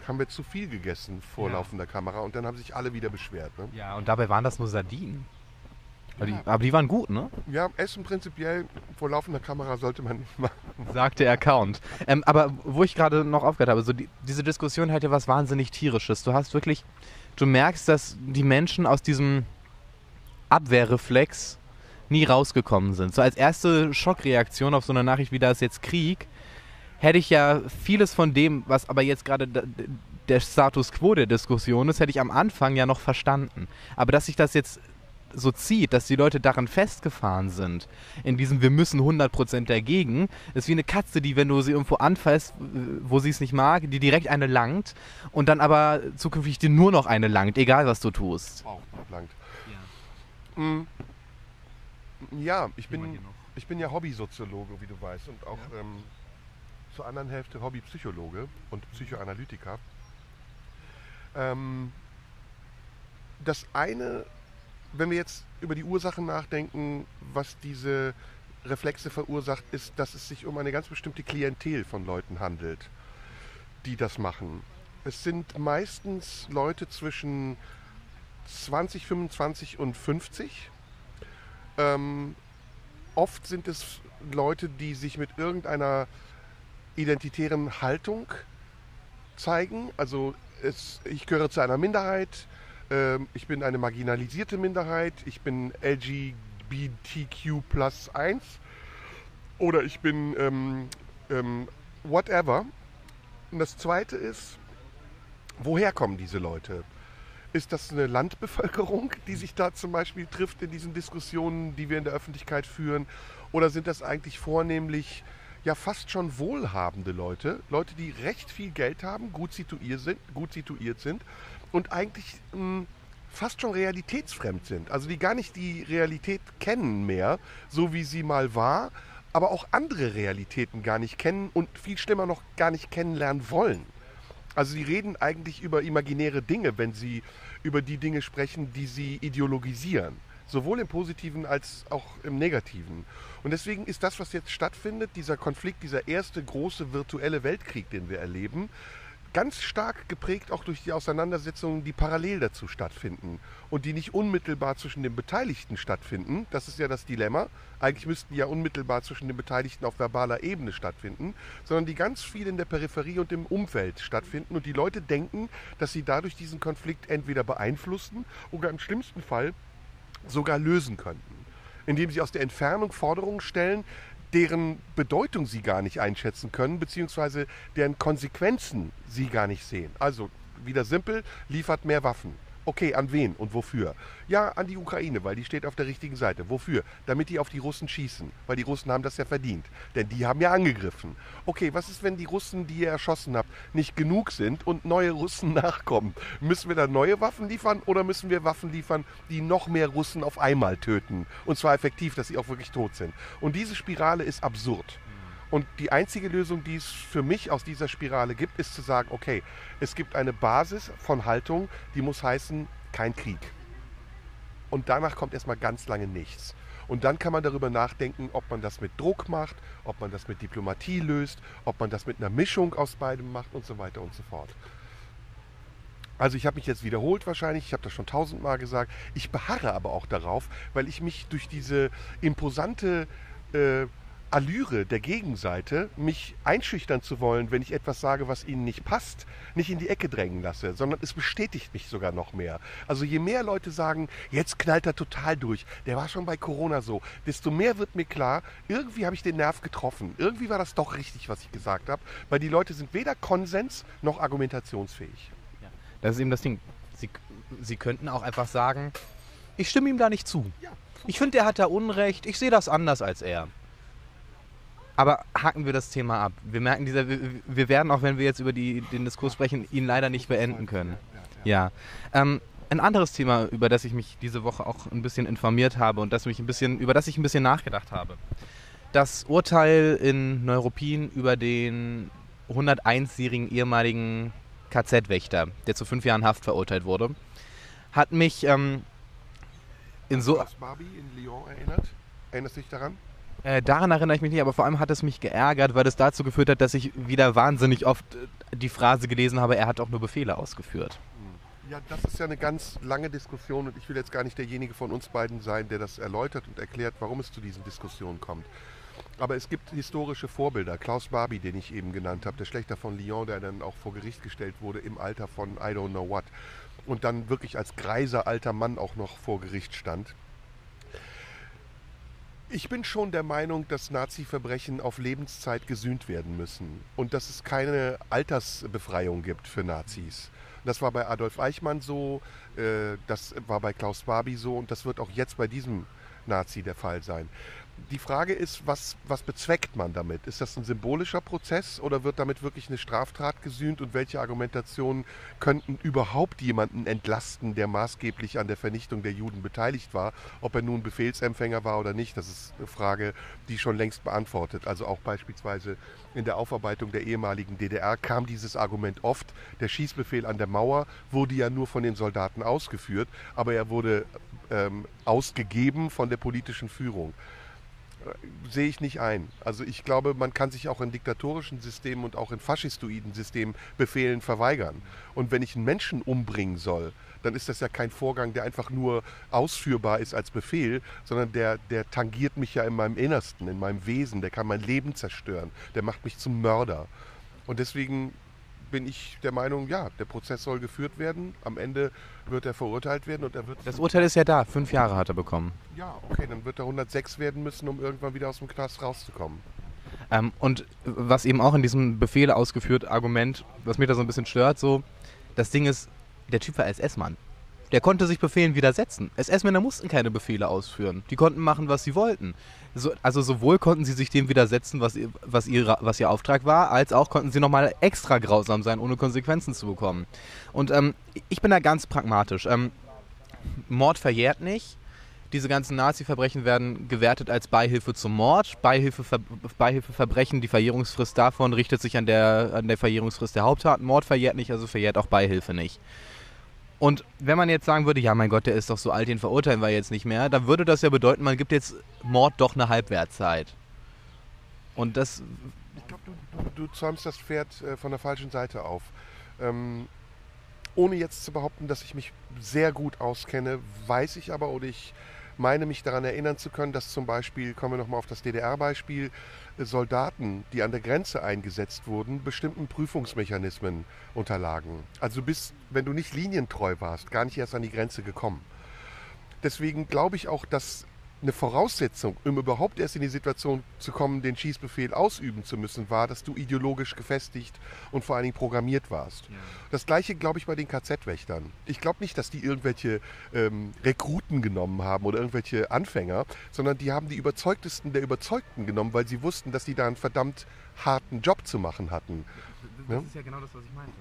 haben wir zu viel gegessen vor ja. laufender Kamera und dann haben sich alle wieder beschwert. Ne?
Ja, und dabei waren das nur Sardinen. Aber die, aber die waren gut, ne?
Ja, Essen prinzipiell vor laufender Kamera sollte man nicht machen.
Sagt der Account. Ähm, aber wo ich gerade noch aufgehört habe, so die, diese Diskussion hat ja was wahnsinnig Tierisches. Du hast wirklich, du merkst, dass die Menschen aus diesem Abwehrreflex nie rausgekommen sind. So als erste Schockreaktion auf so eine Nachricht wie da ist jetzt Krieg, hätte ich ja vieles von dem, was aber jetzt gerade der Status quo der Diskussion ist, hätte ich am Anfang ja noch verstanden. Aber dass sich das jetzt so zieht, dass die Leute daran festgefahren sind, in diesem wir müssen 100% dagegen, ist wie eine Katze, die, wenn du sie irgendwo anfasst, wo sie es nicht mag, die direkt eine langt und dann aber zukünftig dir nur noch eine langt, egal was du tust.
Auch langt. Mm. Ja, ich bin, ich bin ja Hobbysoziologe, wie du weißt, und auch ähm, zur anderen Hälfte Hobbypsychologe und Psychoanalytiker. Ähm, das eine, wenn wir jetzt über die Ursachen nachdenken, was diese Reflexe verursacht, ist, dass es sich um eine ganz bestimmte Klientel von Leuten handelt, die das machen. Es sind meistens Leute zwischen 20, 25 und 50. Ähm, oft sind es Leute, die sich mit irgendeiner identitären Haltung zeigen. Also es, ich gehöre zu einer Minderheit, ähm, ich bin eine marginalisierte Minderheit, ich bin LGBTQ plus 1 oder ich bin ähm, ähm, whatever. Und das Zweite ist, woher kommen diese Leute? Ist das eine Landbevölkerung, die sich da zum Beispiel trifft in diesen Diskussionen, die wir in der Öffentlichkeit führen? Oder sind das eigentlich vornehmlich ja fast schon wohlhabende Leute, Leute, die recht viel Geld haben, gut situiert sind, gut situiert sind und eigentlich mh, fast schon realitätsfremd sind. Also die gar nicht die Realität kennen mehr, so wie sie mal war, aber auch andere Realitäten gar nicht kennen und viel schlimmer noch gar nicht kennenlernen wollen. Also sie reden eigentlich über imaginäre Dinge, wenn sie über die Dinge sprechen, die sie ideologisieren. Sowohl im positiven als auch im negativen. Und deswegen ist das, was jetzt stattfindet, dieser Konflikt, dieser erste große virtuelle Weltkrieg, den wir erleben, ganz stark geprägt auch durch die Auseinandersetzungen, die parallel dazu stattfinden und die nicht unmittelbar zwischen den Beteiligten stattfinden. Das ist ja das Dilemma. Eigentlich müssten die ja unmittelbar zwischen den Beteiligten auf verbaler Ebene stattfinden, sondern die ganz viel in der Peripherie und im Umfeld stattfinden und die Leute denken, dass sie dadurch diesen Konflikt entweder beeinflussen oder im schlimmsten Fall sogar lösen könnten, indem sie aus der Entfernung Forderungen stellen, deren Bedeutung sie gar nicht einschätzen können, beziehungsweise deren Konsequenzen sie gar nicht sehen. Also wieder simpel, liefert mehr Waffen. Okay, an wen und wofür? Ja, an die Ukraine, weil die steht auf der richtigen Seite. Wofür? Damit die auf die Russen schießen, weil die Russen haben das ja verdient. Denn die haben ja angegriffen. Okay, was ist, wenn die Russen, die ihr erschossen habt, nicht genug sind und neue Russen nachkommen? Müssen wir da neue Waffen liefern oder müssen wir Waffen liefern, die noch mehr Russen auf einmal töten? Und zwar effektiv, dass sie auch wirklich tot sind. Und diese Spirale ist absurd. Und die einzige Lösung, die es für mich aus dieser Spirale gibt, ist zu sagen, okay, es gibt eine Basis von Haltung, die muss heißen, kein Krieg. Und danach kommt erstmal ganz lange nichts. Und dann kann man darüber nachdenken, ob man das mit Druck macht, ob man das mit Diplomatie löst, ob man das mit einer Mischung aus beidem macht und so weiter und so fort. Also ich habe mich jetzt wiederholt wahrscheinlich, ich habe das schon tausendmal gesagt. Ich beharre aber auch darauf, weil ich mich durch diese imposante äh, Allüre der Gegenseite, mich einschüchtern zu wollen, wenn ich etwas sage, was ihnen nicht passt, nicht in die Ecke drängen lasse, sondern es bestätigt mich sogar noch mehr. Also je mehr Leute sagen, jetzt knallt er total durch, der war schon bei Corona so, desto mehr wird mir klar, irgendwie habe ich den Nerv getroffen. Irgendwie war das doch richtig, was ich gesagt habe, weil die Leute sind weder Konsens noch argumentationsfähig.
Ja, das ist eben das Ding. Sie, Sie könnten auch einfach sagen, ich stimme ihm da nicht zu. Ich finde, der hat da Unrecht, ich sehe das anders als er. Aber haken wir das Thema ab. Wir merken, dieser, wir werden, auch wenn wir jetzt über die, den Diskurs sprechen, ihn leider nicht beenden können. Ja. Ähm, ein anderes Thema, über das ich mich diese Woche auch ein bisschen informiert habe und das mich ein bisschen, über das ich ein bisschen nachgedacht habe. Das Urteil in Neuruppin über den 101-jährigen ehemaligen KZ-Wächter, der zu fünf Jahren Haft verurteilt wurde, hat mich ähm, in so.
Hast du Barbie in Lyon erinnert? Erinnerst du dich daran?
Äh, daran erinnere ich mich nicht, aber vor allem hat es mich geärgert, weil es dazu geführt hat, dass ich wieder wahnsinnig oft äh, die Phrase gelesen habe, er hat auch nur Befehle ausgeführt.
Ja, das ist ja eine ganz lange Diskussion und ich will jetzt gar nicht derjenige von uns beiden sein, der das erläutert und erklärt, warum es zu diesen Diskussionen kommt. Aber es gibt historische Vorbilder. Klaus Barbie, den ich eben genannt habe, der Schlechter von Lyon, der dann auch vor Gericht gestellt wurde im Alter von I don't know what. Und dann wirklich als greiser alter Mann auch noch vor Gericht stand. Ich bin schon der Meinung, dass Nazi-Verbrechen auf Lebenszeit gesühnt werden müssen und dass es keine Altersbefreiung gibt für Nazis, Das war bei Adolf Eichmann so, äh, das war bei Klaus Barbie so und das wird auch jetzt bei diesem Nazi der Fall sein die Frage ist, was, was bezweckt man damit? Ist das ein symbolischer Prozess oder wird damit wirklich eine Straftat gesühnt und welche Argumentationen könnten überhaupt jemanden entlasten, der maßgeblich an der Vernichtung der Juden beteiligt war? Ob er nun Befehlsempfänger war oder nicht, das ist eine Frage, die schon längst beantwortet. Also auch beispielsweise in der Aufarbeitung der ehemaligen DDR kam dieses Argument oft. Der Schießbefehl an der Mauer wurde ja nur von den Soldaten ausgeführt, aber er wurde ähm, ausgegeben von der politischen Führung sehe ich nicht ein. Also ich glaube, man kann sich auch in diktatorischen Systemen und auch in faschistoiden Systemen Befehlen verweigern. Und wenn ich einen Menschen umbringen soll, dann ist das ja kein Vorgang, der einfach nur ausführbar ist als Befehl, sondern der, der tangiert mich ja in meinem Innersten, in meinem Wesen, der kann mein Leben zerstören, der macht mich zum Mörder. Und deswegen bin ich der Meinung, ja, der Prozess soll geführt werden. Am Ende wird er verurteilt werden und er wird.
Das Urteil ist ja da. Fünf Jahre hat er bekommen.
Ja, okay, dann wird er 106 werden müssen, um irgendwann wieder aus dem Knast rauszukommen.
Ähm, und was eben auch in diesem Befehl ausgeführt Argument, was mich da so ein bisschen stört, so, das Ding ist, der Typ war SS-Mann. Der konnte sich Befehlen widersetzen. SS-Männer mussten keine Befehle ausführen. Die konnten machen, was sie wollten. So, also sowohl konnten sie sich dem widersetzen, was, was, ihre, was ihr Auftrag war, als auch konnten sie nochmal extra grausam sein, ohne Konsequenzen zu bekommen. Und ähm, ich bin da ganz pragmatisch. Ähm, Mord verjährt nicht. Diese ganzen Nazi-Verbrechen werden gewertet als Beihilfe zum Mord. Beihilfe, Beihilfeverbrechen, die Verjährungsfrist davon richtet sich an der, an der Verjährungsfrist der Haupttat. Mord verjährt nicht, also verjährt auch Beihilfe nicht. Und wenn man jetzt sagen würde, ja mein Gott, der ist doch so alt, den verurteilen wir jetzt nicht mehr, dann würde das ja bedeuten, man gibt jetzt Mord doch eine Halbwertzeit. Und das...
Ich glaube, du, du, du, zäumst das Pferd äh, von der falschen Seite auf. Ähm, ohne jetzt zu behaupten, dass ich mich sehr gut auskenne, weiß ich aber oder ich meine mich daran erinnern zu können, dass zum Beispiel, kommen wir nochmal auf das DDR-Beispiel, Soldaten, die an der Grenze eingesetzt wurden, bestimmten Prüfungsmechanismen unterlagen. Also bis, wenn du nicht linientreu warst, gar nicht erst an die Grenze gekommen. Deswegen glaube ich auch, dass eine Voraussetzung, um überhaupt erst in die Situation zu kommen, den Schießbefehl ausüben zu müssen, war, dass du ideologisch gefestigt und vor allen Dingen programmiert warst. Ja. Das gleiche glaube ich bei den KZ-Wächtern. Ich glaube nicht, dass die irgendwelche ähm, Rekruten genommen haben oder irgendwelche Anfänger, sondern die haben die überzeugtesten der Überzeugten genommen, weil sie wussten, dass die da einen verdammt harten Job zu machen hatten.
Das, das ja? ist ja genau das, was ich meinte.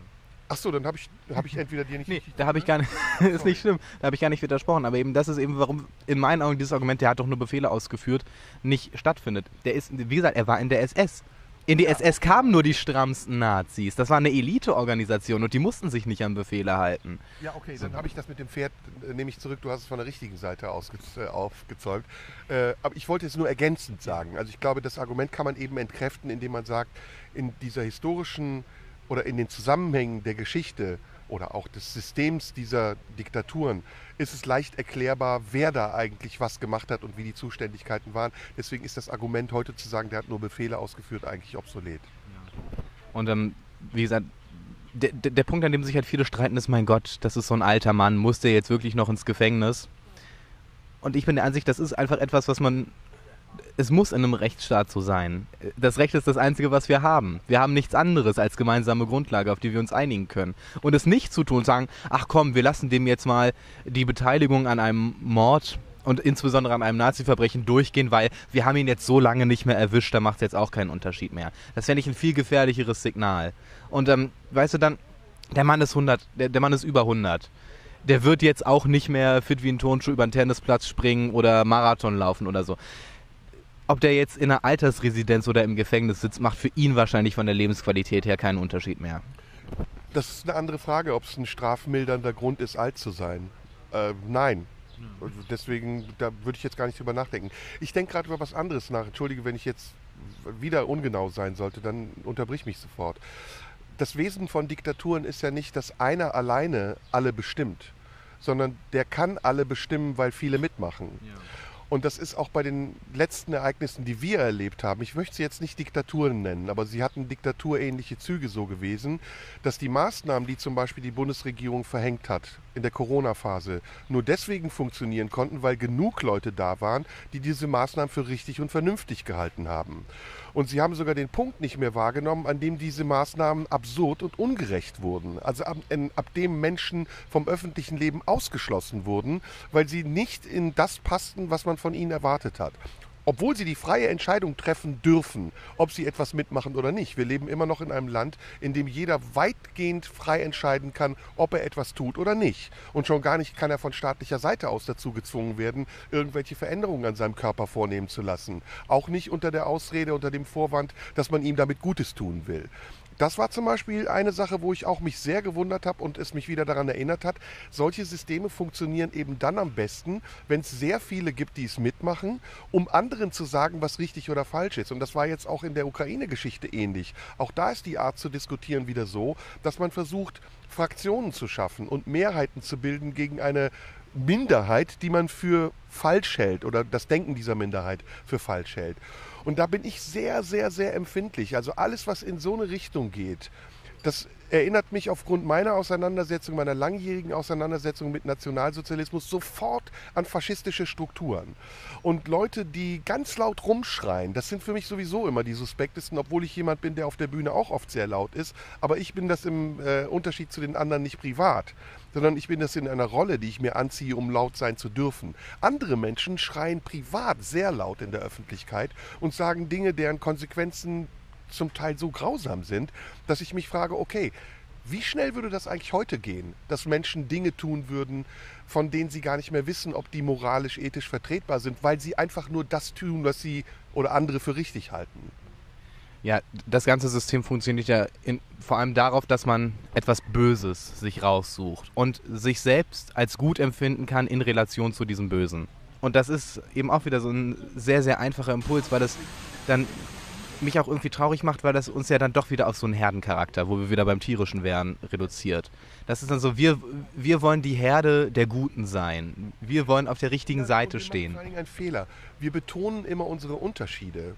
Ach so, dann habe ich, hab ich entweder dir nicht.
Nee, da habe ich gar nicht. ist nicht schlimm. Da habe ich gar nicht widersprochen. Aber eben das ist eben, warum in meinen Augen dieses Argument, der hat doch nur Befehle ausgeführt, nicht stattfindet. Der ist, wie gesagt, er war in der SS. In die ja. SS kamen nur die strammsten Nazis. Das war eine Eliteorganisation und die mussten sich nicht an Befehle halten.
Ja, okay, dann habe ich das mit dem Pferd, äh, nehme ich zurück, du hast es von der richtigen Seite aus äh, aufgezeugt. Äh, aber ich wollte es nur ergänzend sagen. Also ich glaube, das Argument kann man eben entkräften, indem man sagt, in dieser historischen oder in den Zusammenhängen der Geschichte oder auch des Systems dieser Diktaturen ist es leicht erklärbar, wer da eigentlich was gemacht hat und wie die Zuständigkeiten waren. Deswegen ist das Argument heute zu sagen, der hat nur Befehle ausgeführt, eigentlich obsolet.
Und ähm, wie gesagt, der, der, Punkt, an dem sich halt viele streiten, ist, mein Gott, das ist so ein alter Mann, muss der jetzt wirklich noch ins Gefängnis? Und ich bin der Ansicht, das ist einfach etwas, was man es muss in einem Rechtsstaat so sein. Das Recht ist das Einzige, was wir haben. Wir haben nichts anderes als gemeinsame Grundlage, auf die wir uns einigen können. Und es nicht zu tun sagen, ach komm, wir lassen dem jetzt mal die Beteiligung an einem Mord und insbesondere an einem Nazi-Verbrechen durchgehen, weil wir haben ihn jetzt so lange nicht mehr erwischt, da macht es jetzt auch keinen Unterschied mehr. Das fände ich ein viel gefährlicheres Signal. Und ähm, weißt du dann, der Mann ist 100, der, der Mann ist über 100 der wird jetzt auch nicht mehr fit wie ein Turnschuh über den Tennisplatz springen oder Marathon laufen oder so ob der jetzt in einer Altersresidenz oder im Gefängnis sitzt, macht für ihn wahrscheinlich von der Lebensqualität her keinen Unterschied mehr.
Das ist eine andere Frage, ob es ein strafmildernder Grund ist, alt zu sein. Äh, nein. Also deswegen, da würde ich jetzt gar nicht drüber nachdenken. Ich denke gerade über was anderes nach. Entschuldige, wenn ich jetzt wieder ungenau sein sollte, dann unterbrich mich sofort. Das Wesen von Diktaturen ist ja nicht, dass einer alleine alle bestimmt, sondern der kann alle bestimmen, weil viele mitmachen. Ja. Und das ist auch bei den letzten Ereignissen, die wir erlebt haben. Ich möchte sie jetzt nicht Diktaturen nennen, aber sie hatten diktaturähnliche Züge so gewesen, dass die Maßnahmen, die zum Beispiel die Bundesregierung verhängt hat in der Corona-Phase, nur deswegen funktionieren konnten, weil genug Leute da waren, die diese Maßnahmen für richtig und vernünftig gehalten haben. Und sie haben sogar den Punkt nicht mehr wahrgenommen, an dem diese Maßnahmen absurd und ungerecht wurden. Also ab, in, ab dem Menschen vom öffentlichen Leben ausgeschlossen wurden, weil sie nicht in das passten, was man von ihnen erwartet hat obwohl sie die freie Entscheidung treffen dürfen, ob sie etwas mitmachen oder nicht. Wir leben immer noch in einem Land, in dem jeder weitgehend frei entscheiden kann, ob er etwas tut oder nicht. Und schon gar nicht kann er von staatlicher Seite aus dazu gezwungen werden, irgendwelche Veränderungen an seinem Körper vornehmen zu lassen. Auch nicht unter der Ausrede, unter dem Vorwand, dass man ihm damit Gutes tun will. Das war zum Beispiel eine Sache, wo ich auch mich sehr gewundert habe und es mich wieder daran erinnert hat. Solche Systeme funktionieren eben dann am besten, wenn es sehr viele gibt, die es mitmachen, um anderen zu sagen, was richtig oder falsch ist. Und das war jetzt auch in der Ukraine-Geschichte ähnlich. Auch da ist die Art zu diskutieren wieder so, dass man versucht, Fraktionen zu schaffen und Mehrheiten zu bilden gegen eine Minderheit, die man für falsch hält oder das Denken dieser Minderheit für falsch hält. Und da bin ich sehr, sehr, sehr empfindlich. Also alles, was in so eine Richtung geht, das erinnert mich aufgrund meiner Auseinandersetzung, meiner langjährigen Auseinandersetzung mit Nationalsozialismus sofort an faschistische Strukturen. Und Leute, die ganz laut rumschreien, das sind für mich sowieso immer die suspektesten, obwohl ich jemand bin, der auf der Bühne auch oft sehr laut ist. Aber ich bin das im äh, Unterschied zu den anderen nicht privat sondern ich bin das in einer Rolle, die ich mir anziehe, um laut sein zu dürfen. Andere Menschen schreien privat sehr laut in der Öffentlichkeit und sagen Dinge, deren Konsequenzen zum Teil so grausam sind, dass ich mich frage, okay, wie schnell würde das eigentlich heute gehen, dass Menschen Dinge tun würden, von denen sie gar nicht mehr wissen, ob die moralisch, ethisch vertretbar sind, weil sie einfach nur das tun, was sie oder andere für richtig halten?
Ja, das ganze System funktioniert ja in, vor allem darauf, dass man etwas Böses sich raussucht und sich selbst als gut empfinden kann in Relation zu diesem Bösen. Und das ist eben auch wieder so ein sehr, sehr einfacher Impuls, weil das dann mich auch irgendwie traurig macht, weil das uns ja dann doch wieder auf so einen Herdencharakter, wo wir wieder beim tierischen wären, reduziert. Das ist dann so, wir, wir wollen die Herde der Guten sein. Wir wollen auf der richtigen ja, Seite stehen.
Das ist ein Fehler. Wir betonen immer unsere Unterschiede.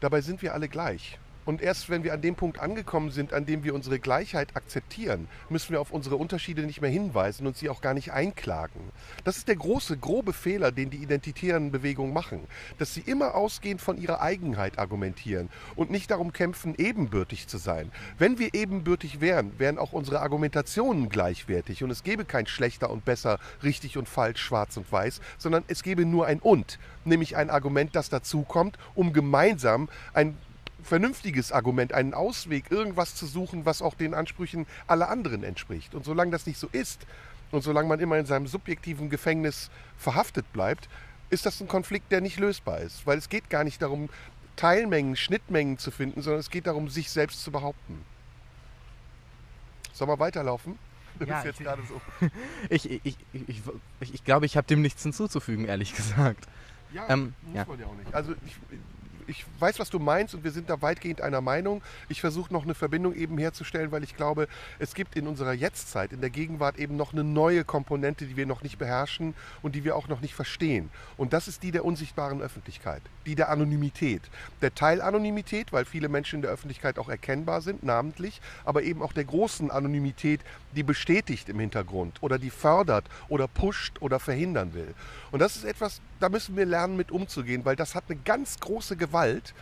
Dabei sind wir alle gleich. Und erst wenn wir an dem Punkt angekommen sind, an dem wir unsere Gleichheit akzeptieren, müssen wir auf unsere Unterschiede nicht mehr hinweisen und sie auch gar nicht einklagen. Das ist der große, grobe Fehler, den die identitären Bewegungen machen, dass sie immer ausgehend von ihrer Eigenheit argumentieren und nicht darum kämpfen, ebenbürtig zu sein. Wenn wir ebenbürtig wären, wären auch unsere Argumentationen gleichwertig und es gäbe kein schlechter und besser, richtig und falsch, schwarz und weiß, sondern es gäbe nur ein und, nämlich ein Argument, das dazukommt, um gemeinsam ein vernünftiges Argument, einen Ausweg, irgendwas zu suchen, was auch den Ansprüchen aller anderen entspricht. Und solange das nicht so ist und solange man immer in seinem subjektiven Gefängnis verhaftet bleibt, ist das ein Konflikt, der nicht lösbar ist. Weil es geht gar nicht darum, Teilmengen, Schnittmengen zu finden, sondern es geht darum, sich selbst zu behaupten. Sollen wir weiterlaufen?
Du ja, bist jetzt gerade so. ich, ich, ich, ich, ich, glaube, ich habe dem nichts hinzuzufügen, ehrlich gesagt.
Ja, ähm, muss ja. man ja auch nicht. Also ich, weiß, was du meinst und wir sind da weitgehend einer Meinung. Ich versuche noch eine Verbindung eben herzustellen, weil ich glaube, es gibt in unserer Jetztzeit, in der Gegenwart eben noch eine neue Komponente, die wir noch nicht beherrschen und die wir auch noch nicht verstehen. Und das ist die der unsichtbaren Öffentlichkeit, die der Anonymität. Der Teilanonymität, weil viele Menschen in der Öffentlichkeit auch erkennbar sind, namentlich, aber eben auch der großen Anonymität, die bestätigt im Hintergrund oder die fördert oder pusht oder verhindern will. Und das ist etwas, da müssen wir lernen, mit umzugehen, weil das hat eine ganz große Gewalt.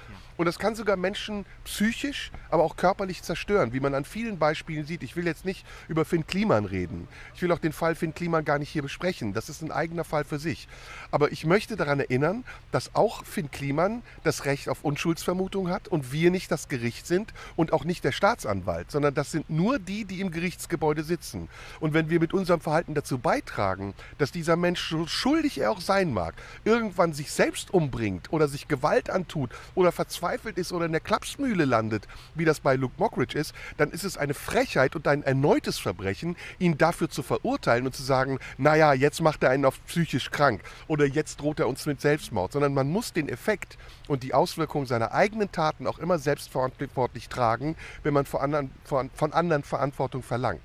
Und das kann sogar Menschen psychisch, aber auch körperlich zerstören, wie man an vielen Beispielen sieht. Ich will jetzt nicht über Finn Kliman reden. Ich will auch den Fall Finn Kliman gar nicht hier besprechen. Das ist ein eigener Fall für sich. Aber ich möchte daran erinnern, dass auch Finn Kliman das Recht auf Unschuldsvermutung hat und wir nicht das Gericht sind und auch nicht der Staatsanwalt, sondern das sind nur die, die im Gerichtsgebäude sitzen. Und wenn wir mit unserem Verhalten dazu beitragen, dass dieser Mensch, so schuldig er auch sein mag, irgendwann sich selbst umbringt oder sich Gewalt antut oder verzweifelt, verzweifelt ist oder in der Klapsmühle landet, wie das bei Luke Mockridge ist, dann ist es eine Frechheit und ein erneutes Verbrechen, ihn dafür zu verurteilen und zu sagen, naja, jetzt macht er einen auf psychisch krank oder jetzt droht er uns mit Selbstmord, sondern man muss den Effekt und die Auswirkungen seiner eigenen Taten auch immer selbstverantwortlich tragen, wenn man von anderen, von, von anderen Verantwortung verlangt.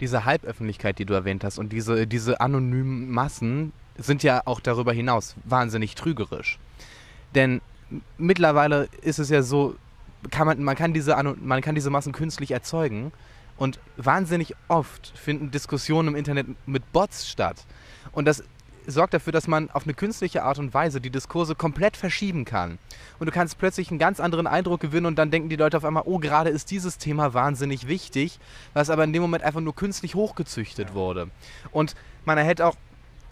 Diese Halböffentlichkeit, die du erwähnt hast und diese, diese anonymen Massen sind ja auch darüber hinaus wahnsinnig trügerisch. Denn mittlerweile ist es ja so, kann man, man, kann diese, man kann diese Massen künstlich erzeugen und wahnsinnig oft finden Diskussionen im Internet mit Bots statt. Und das sorgt dafür, dass man auf eine künstliche Art und Weise die Diskurse komplett verschieben kann. Und du kannst plötzlich einen ganz anderen Eindruck gewinnen und dann denken die Leute auf einmal, oh, gerade ist dieses Thema wahnsinnig wichtig, was aber in dem Moment einfach nur künstlich hochgezüchtet wurde. Und man erhält auch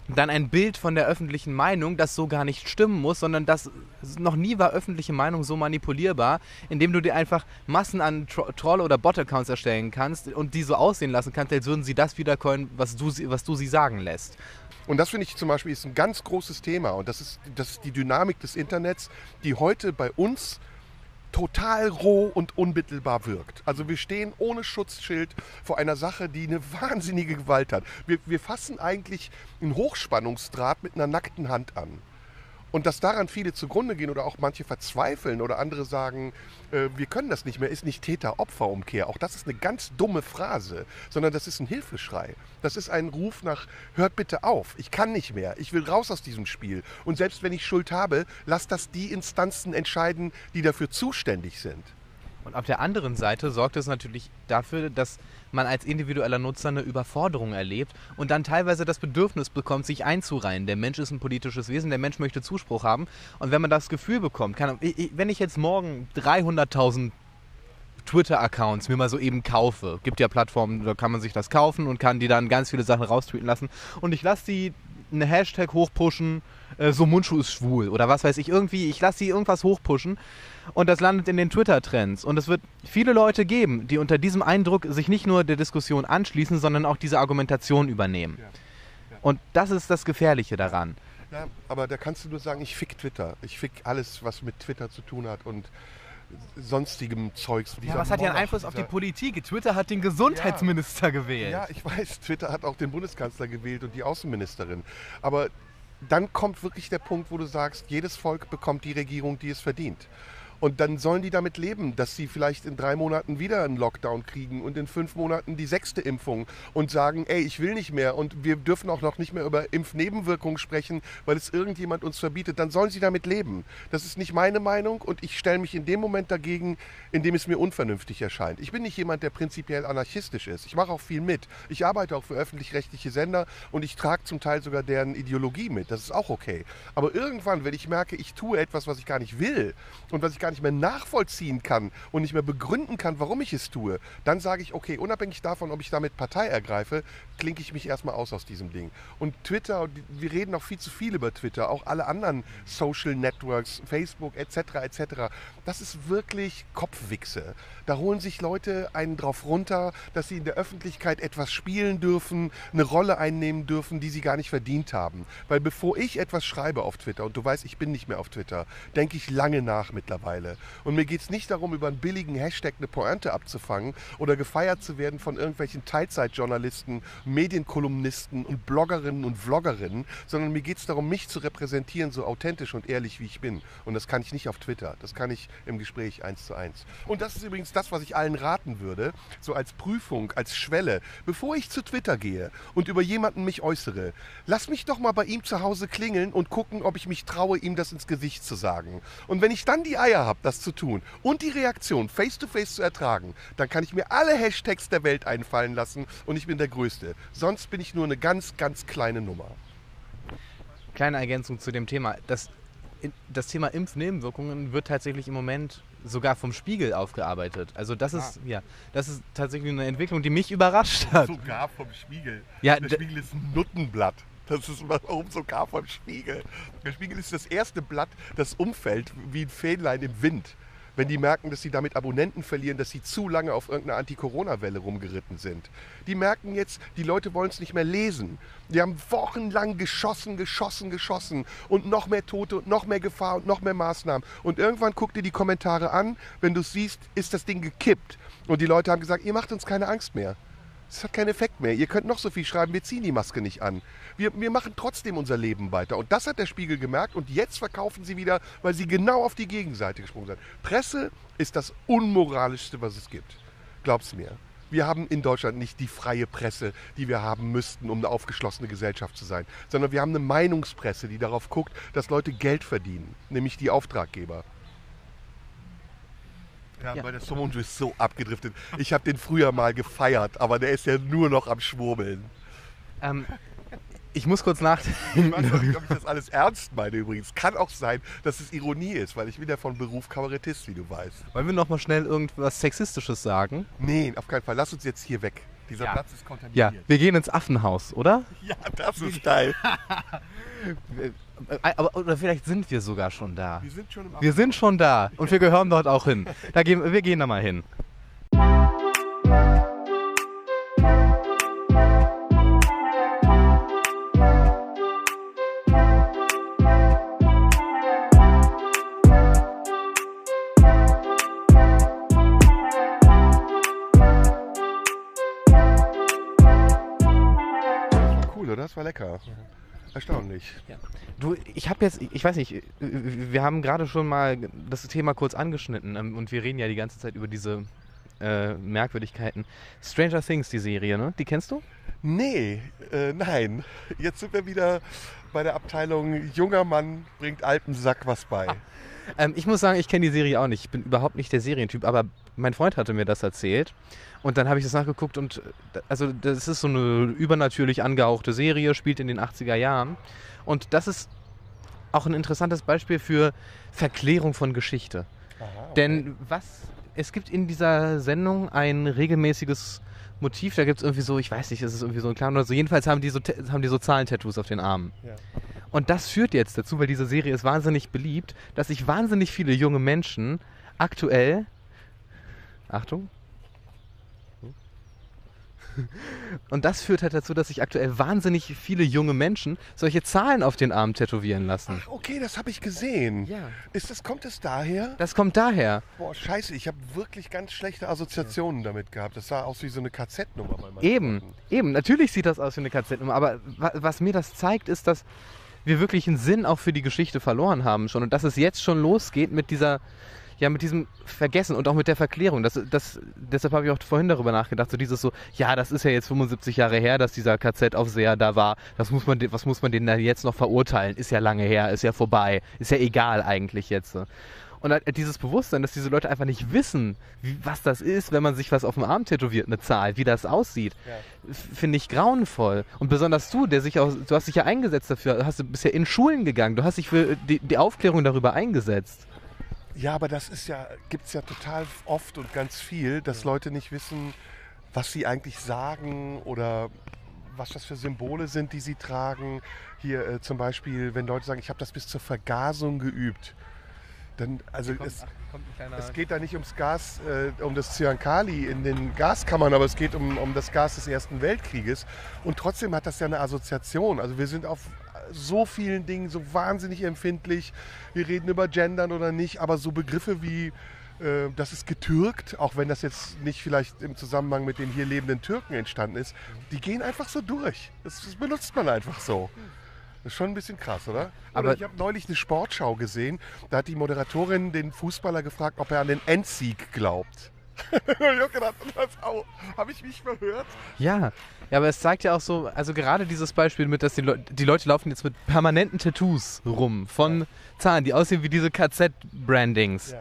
dann ein Bild von der öffentlichen Meinung, das so gar nicht stimmen muss, sondern das noch nie war öffentliche Meinung so manipulierbar, indem du dir einfach Massen an Tro Troll- oder Bot-Accounts erstellen kannst und die so aussehen lassen kannst, als würden sie das wiedercoin, was du, sie- was du sie sagen lässt.
Und das finde ich zum Beispiel ist ein ganz großes Thema. Und das ist, das ist die Dynamik des Internets, die heute bei uns total roh und unmittelbar wirkt. Also wir stehen ohne Schutzschild vor einer Sache, die eine wahnsinnige Gewalt hat. Wir, wir fassen eigentlich einen Hochspannungsdraht mit einer nackten Hand an. Und dass daran viele zugrunde gehen oder auch manche verzweifeln oder andere sagen, äh, wir können das nicht mehr, ist nicht Täter-Opfer-Umkehr. Auch das ist eine ganz dumme Phrase, sondern das ist ein Hilfeschrei. Das ist ein Ruf nach, hört bitte auf, ich kann nicht mehr, ich will raus aus diesem Spiel. Und selbst wenn ich Schuld habe, lasst das die Instanzen entscheiden, die dafür zuständig sind.
Und auf der anderen Seite sorgt es natürlich dafür, dass man als individueller Nutzer eine Überforderung erlebt und dann teilweise das Bedürfnis bekommt, sich einzureihen. Der Mensch ist ein politisches Wesen, der Mensch möchte Zuspruch haben. Und wenn man das Gefühl bekommt, kann, wenn ich jetzt morgen 300.000 Twitter-Accounts mir mal so eben kaufe, gibt ja Plattformen, da kann man sich das kaufen und kann die dann ganz viele Sachen raustweeten lassen. Und ich lasse die eine Hashtag hochpushen, äh, so Mundschuh ist schwul oder was weiß ich, irgendwie, ich lasse sie irgendwas hochpushen und das landet in den Twitter-Trends. Und es wird viele Leute geben, die unter diesem Eindruck sich nicht nur der Diskussion anschließen, sondern auch diese Argumentation übernehmen. Und das ist das Gefährliche daran.
Ja, aber da kannst du nur sagen, ich fick Twitter. Ich fick alles, was mit Twitter zu tun hat und sonstigem Zeugs.
Ja, was hat ja einen Einfluss auf die Politik? Twitter hat den Gesundheitsminister gewählt.
Ja, ich weiß, Twitter hat auch den Bundeskanzler gewählt und die Außenministerin. Aber dann kommt wirklich der Punkt, wo du sagst, jedes Volk bekommt die Regierung, die es verdient. Und dann sollen die damit leben, dass sie vielleicht in drei Monaten wieder einen Lockdown kriegen und in fünf Monaten die sechste Impfung und sagen, ey, ich will nicht mehr und wir dürfen auch noch nicht mehr über Impfnebenwirkungen sprechen, weil es irgendjemand uns verbietet. Dann sollen sie damit leben. Das ist nicht meine Meinung und ich stelle mich in dem Moment dagegen, in dem es mir unvernünftig erscheint. Ich bin nicht jemand, der prinzipiell anarchistisch ist. Ich mache auch viel mit. Ich arbeite auch für öffentlich-rechtliche Sender und ich trage zum Teil sogar deren Ideologie mit. Das ist auch okay. Aber irgendwann, wenn ich merke, ich tue etwas, was ich gar nicht will und was ich gar nicht mehr nachvollziehen kann und nicht mehr begründen kann, warum ich es tue, dann sage ich, okay, unabhängig davon, ob ich damit Partei ergreife, klinke ich mich erstmal aus aus diesem Ding. Und Twitter, wir reden auch viel zu viel über Twitter, auch alle anderen Social Networks, Facebook etc. etc. Das ist wirklich Kopfwichse. Da holen sich Leute einen drauf runter, dass sie in der Öffentlichkeit etwas spielen dürfen, eine Rolle einnehmen dürfen, die sie gar nicht verdient haben. Weil bevor ich etwas schreibe auf Twitter, und du weißt, ich bin nicht mehr auf Twitter, denke ich lange nach mittlerweile. Und mir geht es nicht darum, über einen billigen Hashtag eine Pointe abzufangen oder gefeiert zu werden von irgendwelchen Teilzeitjournalisten, Medienkolumnisten und Bloggerinnen und Vloggerinnen, sondern mir geht es darum, mich zu repräsentieren, so authentisch und ehrlich wie ich bin. Und das kann ich nicht auf Twitter, das kann ich im Gespräch eins zu eins. Und das ist übrigens das, was ich allen raten würde, so als Prüfung, als Schwelle, bevor ich zu Twitter gehe und über jemanden mich äußere. Lass mich doch mal bei ihm zu Hause klingeln und gucken, ob ich mich traue, ihm das ins Gesicht zu sagen. Und wenn ich dann die Eier habe, das zu tun und die Reaktion face-to-face zu ertragen, dann kann ich mir alle Hashtags der Welt einfallen lassen und ich bin der Größte. Sonst bin ich nur eine ganz, ganz kleine Nummer.
Kleine Ergänzung zu dem Thema. Das, das Thema Impfnebenwirkungen wird tatsächlich im Moment sogar vom Spiegel aufgearbeitet. Also das ist, ja, das ist tatsächlich eine Entwicklung, die mich überrascht hat.
Sogar vom Spiegel.
Ja,
der Spiegel ist ein Nuttenblatt. Das ist warum sogar vom Spiegel. Der Spiegel ist das erste Blatt, das umfällt wie ein Fähnlein im Wind. Wenn die merken, dass sie damit Abonnenten verlieren, dass sie zu lange auf irgendeiner Anti-Corona-Welle rumgeritten sind. Die merken jetzt, die Leute wollen es nicht mehr lesen. Die haben wochenlang geschossen, geschossen, geschossen und noch mehr Tote und noch mehr Gefahr und noch mehr Maßnahmen. Und irgendwann guck dir die Kommentare an, wenn du es siehst, ist das Ding gekippt. Und die Leute haben gesagt, ihr macht uns keine Angst mehr. Es hat keinen Effekt mehr. Ihr könnt noch so viel schreiben, wir ziehen die Maske nicht an. Wir, wir machen trotzdem unser Leben weiter. Und das hat der Spiegel gemerkt und jetzt verkaufen sie wieder, weil sie genau auf die Gegenseite gesprungen sind. Presse ist das Unmoralischste, was es gibt. Glaub's mir. Wir haben in Deutschland nicht die freie Presse, die wir haben müssten, um eine aufgeschlossene Gesellschaft zu sein, sondern wir haben eine Meinungspresse, die darauf guckt, dass Leute Geld verdienen, nämlich die Auftraggeber. Ja,
Ja.
der Somonju ist so abgedriftet. Ich habe den früher mal gefeiert, aber der ist ja nur noch am Schwurbeln.
Ähm, Ich muss kurz
Ich weiß
nachdenken.
nicht, ob ich das alles ernst meine übrigens. Kann auch sein, dass es Ironie ist, weil ich bin ja von Beruf Kabarettist, wie du weißt.
Wollen wir noch mal schnell irgendwas Sexistisches sagen?
Nee, auf keinen Fall. Lass uns jetzt hier weg. Dieser
Ja.
Platz ist
Ja,
kontaminiert.
wir gehen ins Affenhaus, oder?
Ja, das ist geil.
Äh, Aber, oder vielleicht sind wir sogar schon da.
Wir sind schon im
Wir sind schon da und wir gehören dort auch hin. Da gehen, wir gehen da mal hin.
Das war lecker. Erstaunlich.
Du, ich habe jetzt, ich weiß nicht, wir haben gerade schon mal das Thema kurz angeschnitten ähm, und wir reden ja die ganze Zeit über diese äh, Merkwürdigkeiten. Stranger Things, die Serie, ne? Die kennst du?
Nee, äh, nein. Jetzt sind wir wieder bei der Abteilung junger Mann bringt altem Sack was bei.
Ähm, ich muss sagen, ich kenne die Serie auch nicht. Ich bin überhaupt nicht der Serientyp, aber mein Freund hatte mir das erzählt. Und dann habe ich das nachgeguckt und äh, also das ist so eine übernatürlich angehauchte Serie, spielt in den 80er Jahren. Und das ist auch ein interessantes Beispiel für Verklärung von Geschichte. Denn was, es gibt in dieser Sendung ein regelmäßiges Motiv, da gibt es irgendwie so, ich weiß nicht, ist es irgendwie so ein Clown oder so, jedenfalls haben die so, haben die so Zahlentattoos auf den Armen.
Ja.
Und das führt jetzt dazu, weil diese Serie ist wahnsinnig beliebt, dass sich wahnsinnig viele junge Menschen aktuell, Achtung, und das führt halt dazu, dass sich aktuell wahnsinnig viele junge Menschen solche Zahlen auf den Arm tätowieren lassen.
Ach, okay, das habe ich gesehen.
Ja.
Ist das, kommt es daher?
Das kommt daher.
Boah, scheiße, ich habe wirklich ganz schlechte Assoziationen damit gehabt. Das sah aus wie so eine KZ-Nummer bei meinen
Eben, eben. Natürlich sieht das aus wie eine KZ-Nummer, aber wa was mir das zeigt, ist, dass wir wirklich einen Sinn auch für die Geschichte verloren haben schon und dass es jetzt schon losgeht mit dieser, ja, mit diesem Vergessen und auch mit der Verklärung. Das, das, deshalb habe ich auch vorhin darüber nachgedacht, so dieses so, ja, das ist ja jetzt 75 Jahre her, dass dieser KZ-Aufseher da war. Das muss man, was muss man den da jetzt noch verurteilen? Ist ja lange her, ist ja vorbei, ist ja egal eigentlich jetzt. Und halt dieses Bewusstsein, dass diese Leute einfach nicht wissen, wie, was das ist, wenn man sich was auf dem Arm tätowiert, eine Zahl, wie das aussieht, f- finde ich grauenvoll. Und besonders du, der sich auch, du hast dich ja eingesetzt dafür, hast du bist ja in Schulen gegangen, du hast dich für die, die Aufklärung darüber eingesetzt.
Ja, aber das ist ja, gibt es ja total oft und ganz viel, dass Leute nicht wissen, was sie eigentlich sagen oder was das für Symbole sind, die sie tragen. Hier äh, zum Beispiel, wenn Leute sagen, ich habe das bis zur Vergasung geübt. Dann, also es, es geht da nicht ums Gas, äh, um das Cyankali in den Gaskammern, aber es geht um, um das Gas des Ersten Weltkrieges. Und trotzdem hat das ja eine Assoziation. Also wir sind auf so vielen Dingen so wahnsinnig empfindlich. Wir reden über Gendern oder nicht, aber so Begriffe wie äh, das ist getürkt, auch wenn das jetzt nicht vielleicht im Zusammenhang mit den hier lebenden Türken entstanden ist, die gehen einfach so durch. Das, das benutzt man einfach so. Das ist schon ein bisschen krass, oder?
Aber-
oder ich habe neulich eine Sportschau gesehen, da hat die Moderatorin den Fußballer gefragt, ob er an den Endsieg glaubt. Ich habe gedacht, habe ich mich verhört?
Ja, ja, aber es zeigt ja auch so, also gerade dieses Beispiel mit, dass die, Leu die Leute laufen jetzt mit permanenten Tattoos rum von Zahlen, die aussehen wie diese KZ-Brandings.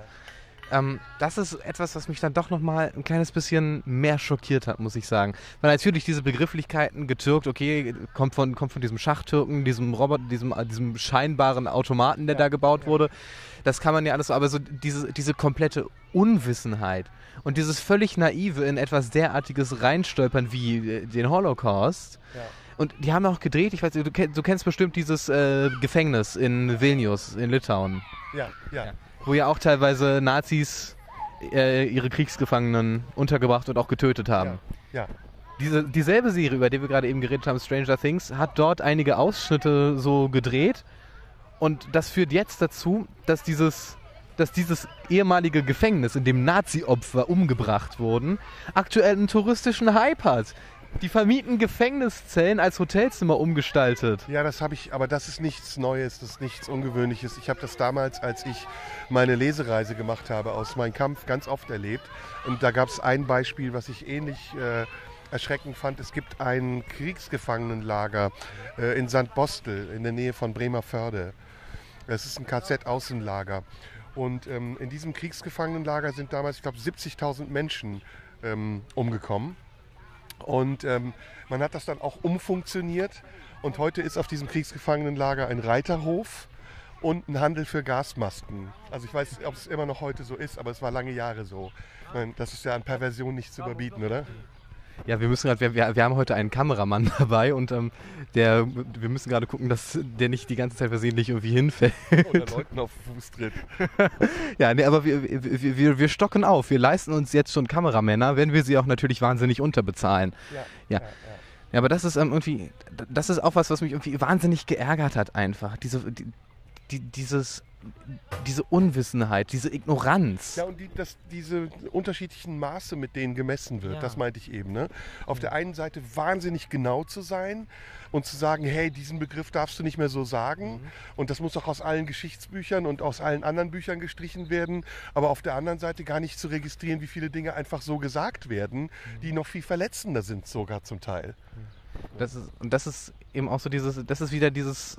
Ähm, das ist etwas, was mich dann doch nochmal ein kleines bisschen mehr schockiert hat, muss ich sagen. Weil natürlich diese Begrifflichkeiten getürkt, okay, kommt von, kommt von diesem Schachtürken, diesem Roboter, diesem, äh, diesem scheinbaren Automaten, der da gebaut wurde. Das kann man ja alles so, aber so diese, diese komplette Unwissenheit und dieses völlig naive in etwas derartiges reinstolpern wie äh, den Holocaust. Und die haben auch gedreht, ich weiß, du kennst bestimmt dieses äh, Gefängnis in Vilnius, in Litauen
Ja, ja.
Wo ja auch teilweise Nazis äh, ihre Kriegsgefangenen untergebracht und auch getötet haben.
ja.
Diese, dieselbe Serie, über die wir gerade eben geredet haben, Stranger Things, hat dort einige Ausschnitte so gedreht. Und das führt jetzt dazu, dass dieses, dass dieses ehemalige Gefängnis, in dem Nazi-Opfer umgebracht wurden, aktuell einen touristischen Hype hat. Die vermieten Gefängniszellen als Hotelzimmer umgestaltet.
Ja, das habe ich, aber das ist nichts Neues, das ist nichts Ungewöhnliches. Ich habe das damals, als ich meine Lesereise gemacht habe aus Mein Kampf, ganz oft erlebt. Und da gab es ein Beispiel, was ich ähnlich äh, erschreckend fand. Es gibt ein Kriegsgefangenenlager äh, in St. Bostel in der Nähe von Bremerförde. Das ist ein KZ-Außenlager. Und ähm, in diesem Kriegsgefangenenlager sind damals, ich glaube, 70.000 Menschen ähm, umgekommen. Und ähm, man hat das dann auch umfunktioniert. Und heute ist auf diesem Kriegsgefangenenlager ein Reiterhof und ein Handel für Gasmasken. Also ich weiß ob es immer noch heute so ist, aber es war lange Jahre so. Meine, das ist ja an Perversion nicht zu überbieten, oder?
Ja, wir müssen gerade, wir, wir, wir haben heute einen Kameramann dabei und ähm, der, wir müssen gerade gucken, dass der nicht die ganze Zeit versehentlich irgendwie hinfällt.
Oder Leuten auf den Fuß tritt.
Ja, nee, aber wir, wir, wir, wir stocken auf. Wir leisten uns jetzt schon Kameramänner, wenn wir sie auch natürlich wahnsinnig unterbezahlen. Ja, Ja, aber das ist ähm, irgendwie, das ist auch was, was mich irgendwie wahnsinnig geärgert hat einfach. Diese, die, die, dieses, diese Unwissenheit, diese Ignoranz.
Ja, und die, das, diese unterschiedlichen Maße, mit denen gemessen wird,
Ja.
das meinte ich eben. Ne? Auf der einen Seite wahnsinnig genau zu sein und zu sagen, hey, diesen Begriff darfst du nicht mehr so sagen. Und das muss auch aus allen Geschichtsbüchern und aus allen anderen Büchern gestrichen werden. Aber auf der anderen Seite gar nicht zu registrieren, wie viele Dinge einfach so gesagt werden, die noch viel verletzender sind sogar zum Teil.
Das ist, und das ist eben auch so dieses, das ist wieder dieses,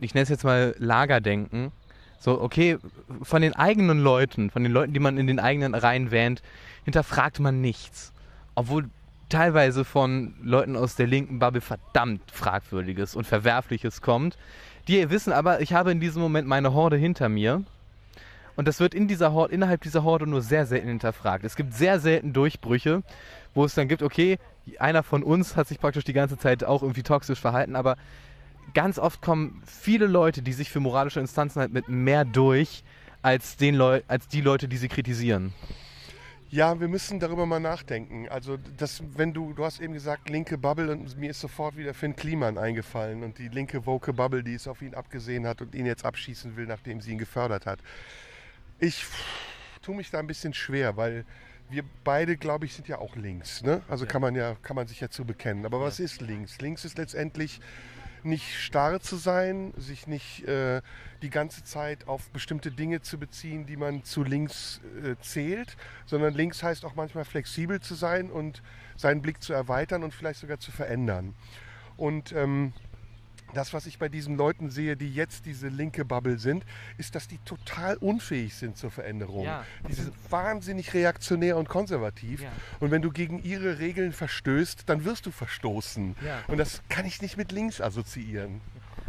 ich nenne es jetzt mal Lagerdenken. So, okay, von den eigenen Leuten, von den Leuten, die man in den eigenen Reihen wähnt, hinterfragt man nichts. Obwohl teilweise von Leuten aus der linken Bubble verdammt Fragwürdiges und Verwerfliches kommt. Die wissen aber, ich habe in diesem Moment meine Horde hinter mir. Und das wird in dieser Horde, innerhalb dieser Horde nur sehr selten hinterfragt. Es gibt sehr selten Durchbrüche, wo es dann gibt, okay, einer von uns hat sich praktisch die ganze Zeit auch irgendwie toxisch verhalten, aber ganz oft kommen viele Leute, die sich für moralische Instanzen halt mit mehr durch, als, den Leu als die Leute, die sie kritisieren.
Ja, wir müssen darüber mal nachdenken. Also, das, wenn du, du hast eben gesagt, linke Bubble und mir ist sofort wieder Finn Kliman eingefallen und die linke woke Bubble, die es auf ihn abgesehen hat und ihn jetzt abschießen will, nachdem sie ihn gefördert hat. Ich tue mich da ein bisschen schwer, weil wir beide, glaube ich, sind ja auch links. Ne? Also kann man ja, kann man sich ja zu bekennen. Aber was ist links? Links ist letztendlich nicht starr zu sein, sich nicht äh, die ganze Zeit auf bestimmte Dinge zu beziehen, die man zu links äh, zählt, sondern links heißt auch manchmal flexibel zu sein und seinen Blick zu erweitern und vielleicht sogar zu verändern. Und ähm, das, was ich bei diesen Leuten sehe, die jetzt diese linke Bubble sind, ist, dass die total unfähig sind zur Veränderung.
Ja.
Die sind wahnsinnig reaktionär und konservativ.
Ja.
Und wenn du gegen ihre Regeln verstößt, dann wirst du verstoßen.
Ja.
Und das kann ich nicht mit links assoziieren.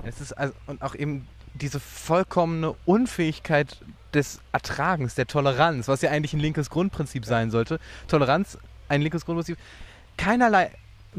Es ist also, und auch eben diese vollkommene Unfähigkeit des Ertragens, der Toleranz, was ja eigentlich ein linkes Grundprinzip sein sollte. Toleranz, ein linkes Grundprinzip. Keinerlei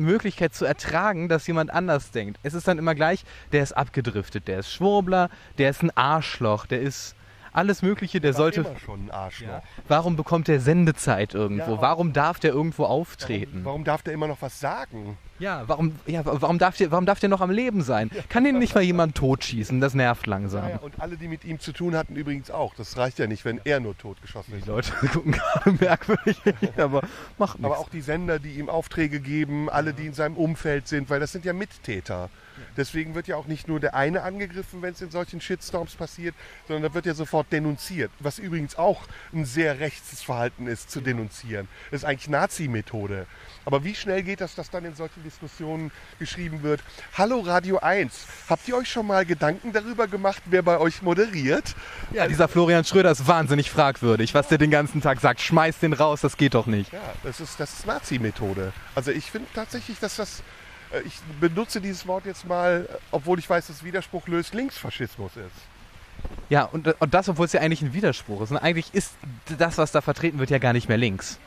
Möglichkeit zu ertragen, dass jemand anders denkt. Es ist dann immer gleich, der ist abgedriftet, der ist Schwurbler, der ist ein Arschloch, der ist alles Mögliche, der
War
sollte.
immer schon ein Arschloch.
Ja. Warum bekommt der Sendezeit irgendwo?
Ja.
Warum darf der irgendwo auftreten?
Warum darf der immer noch was sagen?
Ja, warum, ja, warum, darf der, warum darf der noch am Leben sein? Kann den nicht mal jemand totschießen? Das nervt langsam.
Ja, ja, und alle, die mit ihm zu tun hatten, übrigens auch. Das reicht ja nicht, wenn er nur totgeschossen
Die
ist.
Leute gucken gerade merkwürdig, aber macht nichts.
Aber auch die Sender, die ihm Aufträge geben, alle, die in seinem Umfeld sind, weil das sind ja Mittäter. Deswegen wird ja auch nicht nur der eine angegriffen, wenn es in solchen Shitstorms passiert, sondern da wird ja sofort denunziert. Was übrigens auch ein sehr rechtes Verhalten ist, zu denunzieren. Das ist eigentlich Nazi-Methode. Aber wie schnell geht das, dass dann in solchen Diskussionen geschrieben wird, Hallo Radio 1, habt ihr euch schon mal Gedanken darüber gemacht, wer bei euch moderiert?
ja, dieser Florian Schröder ist wahnsinnig fragwürdig, was der den ganzen Tag sagt. Schmeiß den raus, das geht doch nicht.
Ja, das ist, das ist Nazi-Methode. Also ich finde tatsächlich, dass das, ich benutze dieses Wort jetzt mal, äh, obwohl ich weiß, dass Widerspruch löst, Linksfaschismus ist.
Ja, und, und das, obwohl es ja eigentlich ein Widerspruch ist. Und eigentlich ist das, was da vertreten wird, ja gar nicht mehr links.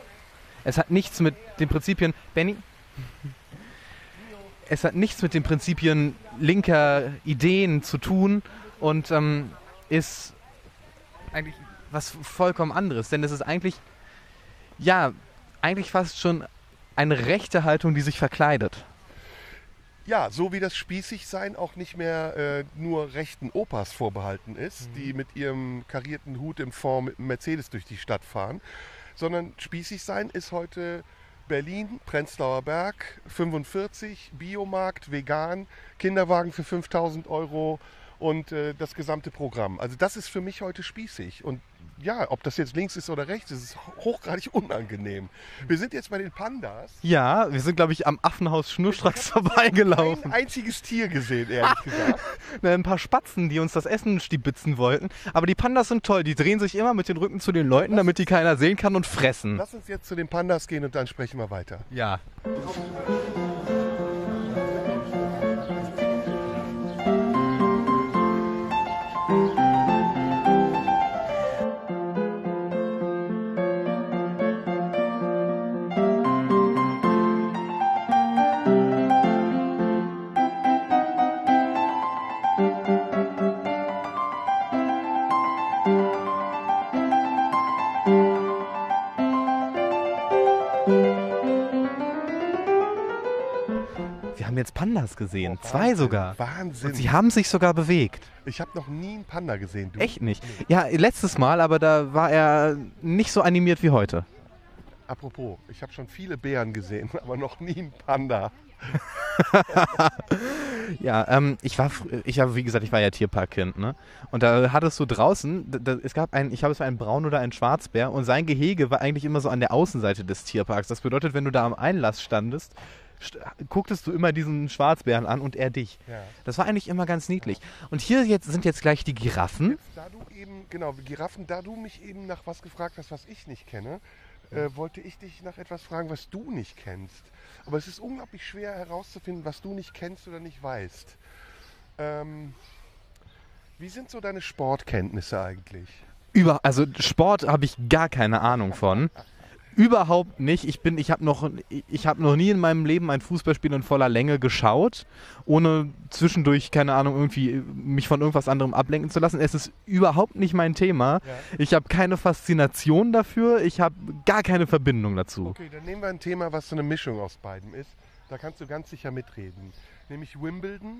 Es hat nichts mit den Prinzipien. Benny? Es hat nichts mit den Prinzipien linker Ideen zu tun und ähm, ist eigentlich was vollkommen anderes. Denn es ist eigentlich, ja, eigentlich fast schon eine rechte Haltung, die sich verkleidet.
Ja, so wie das Spießigsein auch nicht mehr äh, nur rechten Opas vorbehalten ist, die mit ihrem karierten Hut im Fond mit einem Mercedes durch die Stadt fahren, sondern Spießigsein ist heute Berlin, Prenzlauer Berg, 45, Biomarkt, vegan, Kinderwagen für 5000 Euro und äh, das gesamte Programm. Also das ist für mich heute spießig. Und ja, ob das jetzt links ist oder rechts, ist hochgradig unangenehm. Wir sind jetzt bei den Pandas.
Ja, wir sind, glaube ich, am Affenhaus schnurstracks vorbeigelaufen.
Ein einziges Tier gesehen, ehrlich gesagt.
Na, ein paar Spatzen, die uns das Essen stibitzen wollten. Aber die Pandas sind toll. Die drehen sich immer mit den Rücken zu den Leuten, damit die keiner sehen kann und fressen.
Lass uns jetzt zu den Pandas gehen und dann sprechen wir weiter.
Ja. Jetzt Pandas gesehen.
Oh,
Zwei sogar.
Wahnsinn.
Und sie haben sich sogar bewegt.
ich habe noch nie einen Panda gesehen. Du?
Echt nicht. Ja, letztes Mal, aber da war er nicht so animiert wie heute.
Apropos, ich habe schon viele Bären gesehen, aber noch nie einen Panda.
Ja, ähm, ich war, ich habe, wie gesagt, ich war ja Tierparkkind, ne? Und da hattest du draußen, da, es gab einen, ich habe es war ein Braun oder ein Schwarzbär und sein Gehege war eigentlich immer so an der Außenseite des Tierparks. Das bedeutet, wenn du da am Einlass standest, st gucktest du immer diesen Schwarzbären an und er dich.
Ja.
Das war eigentlich immer ganz niedlich. Und hier jetzt sind jetzt gleich die Giraffen.
Jetzt, da du eben, genau, Giraffen, da du mich eben nach was gefragt hast, was ich nicht kenne, äh, wollte ich dich nach etwas fragen, was du nicht kennst. Aber es ist unglaublich schwer herauszufinden, was du nicht kennst oder nicht weißt. Ähm, wie sind so deine Sportkenntnisse eigentlich?
Über, also Sport habe ich gar keine Ahnung von. Überhaupt nicht. Ich bin, ich habe noch, ich habe noch nie in meinem Leben ein Fußballspiel in voller Länge geschaut, ohne zwischendurch keine Ahnung irgendwie mich von irgendwas anderem ablenken zu lassen. Es ist überhaupt nicht mein Thema. Ich habe keine Faszination dafür. Ich habe gar keine Verbindung dazu.
Okay, dann nehmen wir ein Thema, was so eine Mischung aus beiden ist. Da kannst du ganz sicher mitreden. Nämlich Wimbledon.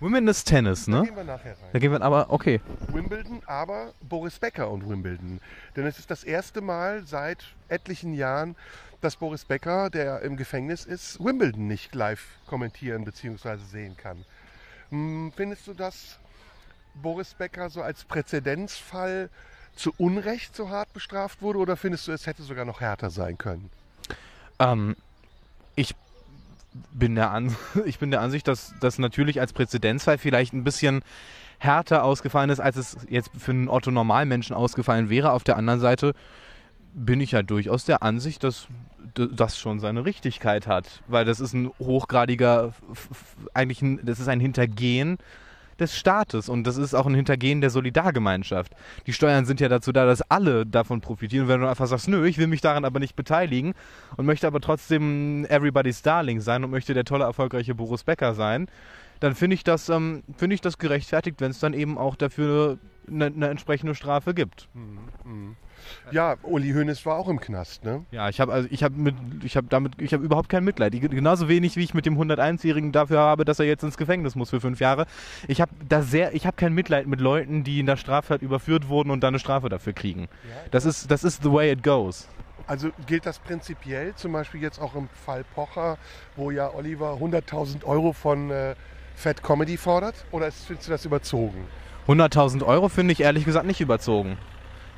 Women ist Tennis,
Da
ne?
gehen wir nachher rein.
Da gehen wir aber okay.
Wimbledon, aber Boris Becker und Wimbledon. Denn es ist das erste Mal seit etlichen Jahren, dass Boris Becker, der im Gefängnis ist, Wimbledon nicht live kommentieren bzw. sehen kann. Hm, Findest du, dass Boris Becker so als Präzedenzfall zu Unrecht so hart bestraft wurde oder findest du, es hätte sogar noch härter sein können?
Ähm, bin der, An ich bin der Ansicht, dass das natürlich als Präzedenzfall vielleicht ein bisschen härter ausgefallen ist, als es jetzt für einen Otto-Normalmenschen ausgefallen wäre. Auf der anderen Seite bin ich ja durchaus der Ansicht, dass das schon seine Richtigkeit hat. Weil das ist ein hochgradiger, eigentlich ein, das ist ein Hintergehen des Staates und das ist auch ein Hintergehen der Solidargemeinschaft. Die Steuern sind ja dazu da, dass alle davon profitieren. Wenn du einfach sagst, nö, ich will mich daran aber nicht beteiligen und möchte aber trotzdem Everybody's Darling sein und möchte der tolle, erfolgreiche Boris Becker sein, dann finde ich, das, ähm, finde ich das gerechtfertigt, wenn es dann eben auch dafür eine, eine entsprechende Strafe gibt.
Ja, Uli Hoeneß war auch im Knast, ne?
Ja, ich habe also ich habe mit ich habe damit ich habe überhaupt kein Mitleid. Ich, genauso wenig wie ich mit dem 101-jährigen dafür habe, dass er jetzt ins Gefängnis muss für fünf Jahre. Ich habe da sehr ich habe kein Mitleid mit Leuten, die in der Straftat überführt wurden und dann eine Strafe dafür kriegen. Das ist das ist the way it goes.
Also gilt das prinzipiell, zum Beispiel jetzt auch im Fall Pocher, wo ja Oliver 100.000 Euro von äh, Fat Comedy fordert? Oder ist, findest du das überzogen?
100.000 Euro finde ich ehrlich gesagt nicht überzogen.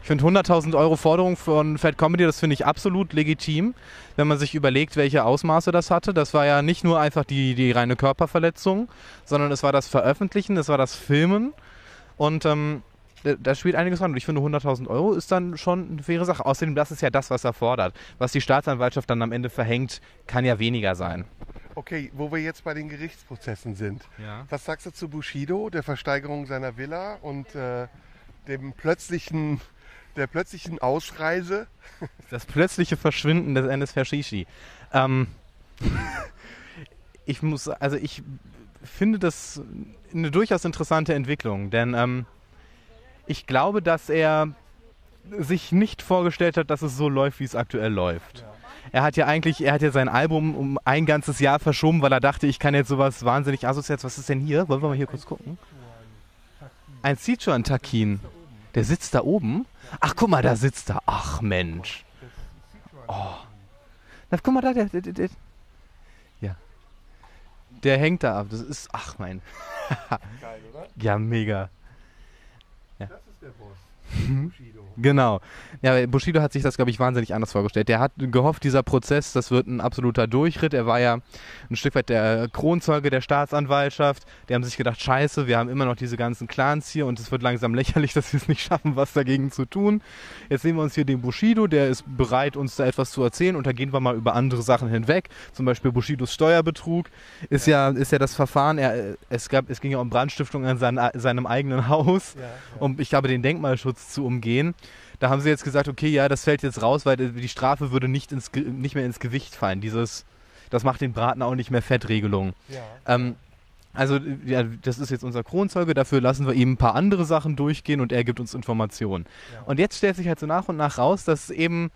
Ich finde 100.000 Euro Forderung von Fat Comedy, das finde ich absolut legitim, wenn man sich überlegt, welche Ausmaße das hatte. Das war ja nicht nur einfach die, die reine Körperverletzung, sondern es war das Veröffentlichen, es war das Filmen und ähm, da- spielt einiges rein. Und ich finde 100.000 Euro ist dann schon eine faire Sache. Außerdem, das ist ja das, was er fordert. Was die Staatsanwaltschaft dann am Ende verhängt, kann ja weniger sein.
Okay, wo wir jetzt bei den Gerichtsprozessen sind.
Ja.
Was sagst du zu Bushido, der Versteigerung seiner Villa und äh, dem plötzlichen, der plötzlichen Ausreise?
Das plötzliche Verschwinden des Endes Fashishi. Ähm, ich muss, also ich finde das eine durchaus interessante Entwicklung, denn ähm, ich glaube, dass er sich nicht vorgestellt hat, dass es so läuft, wie es aktuell läuft. Er hat ja eigentlich, er hat ja sein Album um ein ganzes Jahr verschoben, weil er dachte, ich kann jetzt sowas wahnsinnig assoziiert. Was ist denn hier? Wollen wir mal hier kurz gucken? Ein Sichuan Takin. Der sitzt da oben. Ach, guck mal, da sitzt er. Ach, Mensch. Oh. Na, guck mal da, der, der, der. Ja. Der hängt da ab. Das ist, ach mein.
Geil, oder?
Ja, mega.
e
Genau. Ja, Bushido hat sich das, glaube ich, wahnsinnig anders vorgestellt. Der hat gehofft, dieser Prozess, das wird ein absoluter Durchritt. Er war ja ein Stück weit der Kronzeuge der Staatsanwaltschaft. Die haben sich gedacht, scheiße, wir haben immer noch diese ganzen Clans hier und es wird langsam lächerlich, dass wir es nicht schaffen, was dagegen zu tun. Jetzt sehen wir uns hier den Bushido, der ist bereit, uns da etwas zu erzählen und da gehen wir mal über andere Sachen hinweg. Zum Beispiel Bushidos Steuerbetrug ist ja, ist ja das Verfahren. Er, es, gab, es ging ja um Brandstiftung an sein, seinem eigenen Haus
Ja, ja.
um, ich glaube, den Denkmalschutz zu umgehen. Da haben sie jetzt gesagt, okay, ja, das fällt jetzt raus, weil die Strafe würde nicht, ins, nicht mehr ins Gewicht fallen. Dieses, das macht den Braten auch nicht mehr Fettregelung.
ja.
Ähm, also, ja, das ist jetzt unser Kronzeuge, dafür lassen wir ihm ein paar andere Sachen durchgehen und er gibt uns Informationen.
Ja.
Und jetzt stellt sich halt so nach und nach raus, dass eben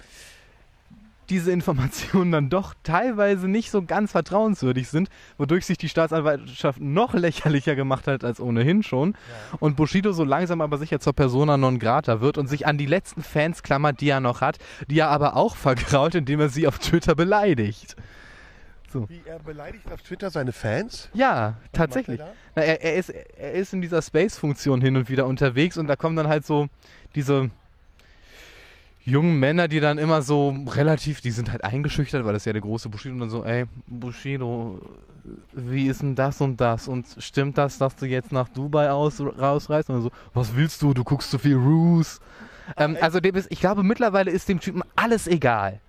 diese Informationen dann doch teilweise nicht so ganz vertrauenswürdig sind, wodurch sich die Staatsanwaltschaft noch lächerlicher gemacht hat als ohnehin schon. Und Bushido so langsam aber sicher zur Persona non grata wird und sich an die letzten Fans klammert, die er noch hat, die er aber auch vergrault, indem er sie auf Twitter beleidigt.
Wie er beleidigt auf Twitter seine Fans?
Ja, tatsächlich.
macht
Na, er, er, ist, er ist in dieser Space-Funktion hin und wieder unterwegs und da kommen dann halt so diese jungen Männer, die dann immer so relativ, die sind halt eingeschüchtert, weil das ist ja der große Bushido und dann so, ey, Bushido, wie ist denn das und das? Und stimmt das, dass du jetzt nach Dubai aus, rausreist? Und dann so, was willst du? Du guckst so viel Roos. Ähm, also dem ist, ich glaube, mittlerweile ist dem Typen alles egal.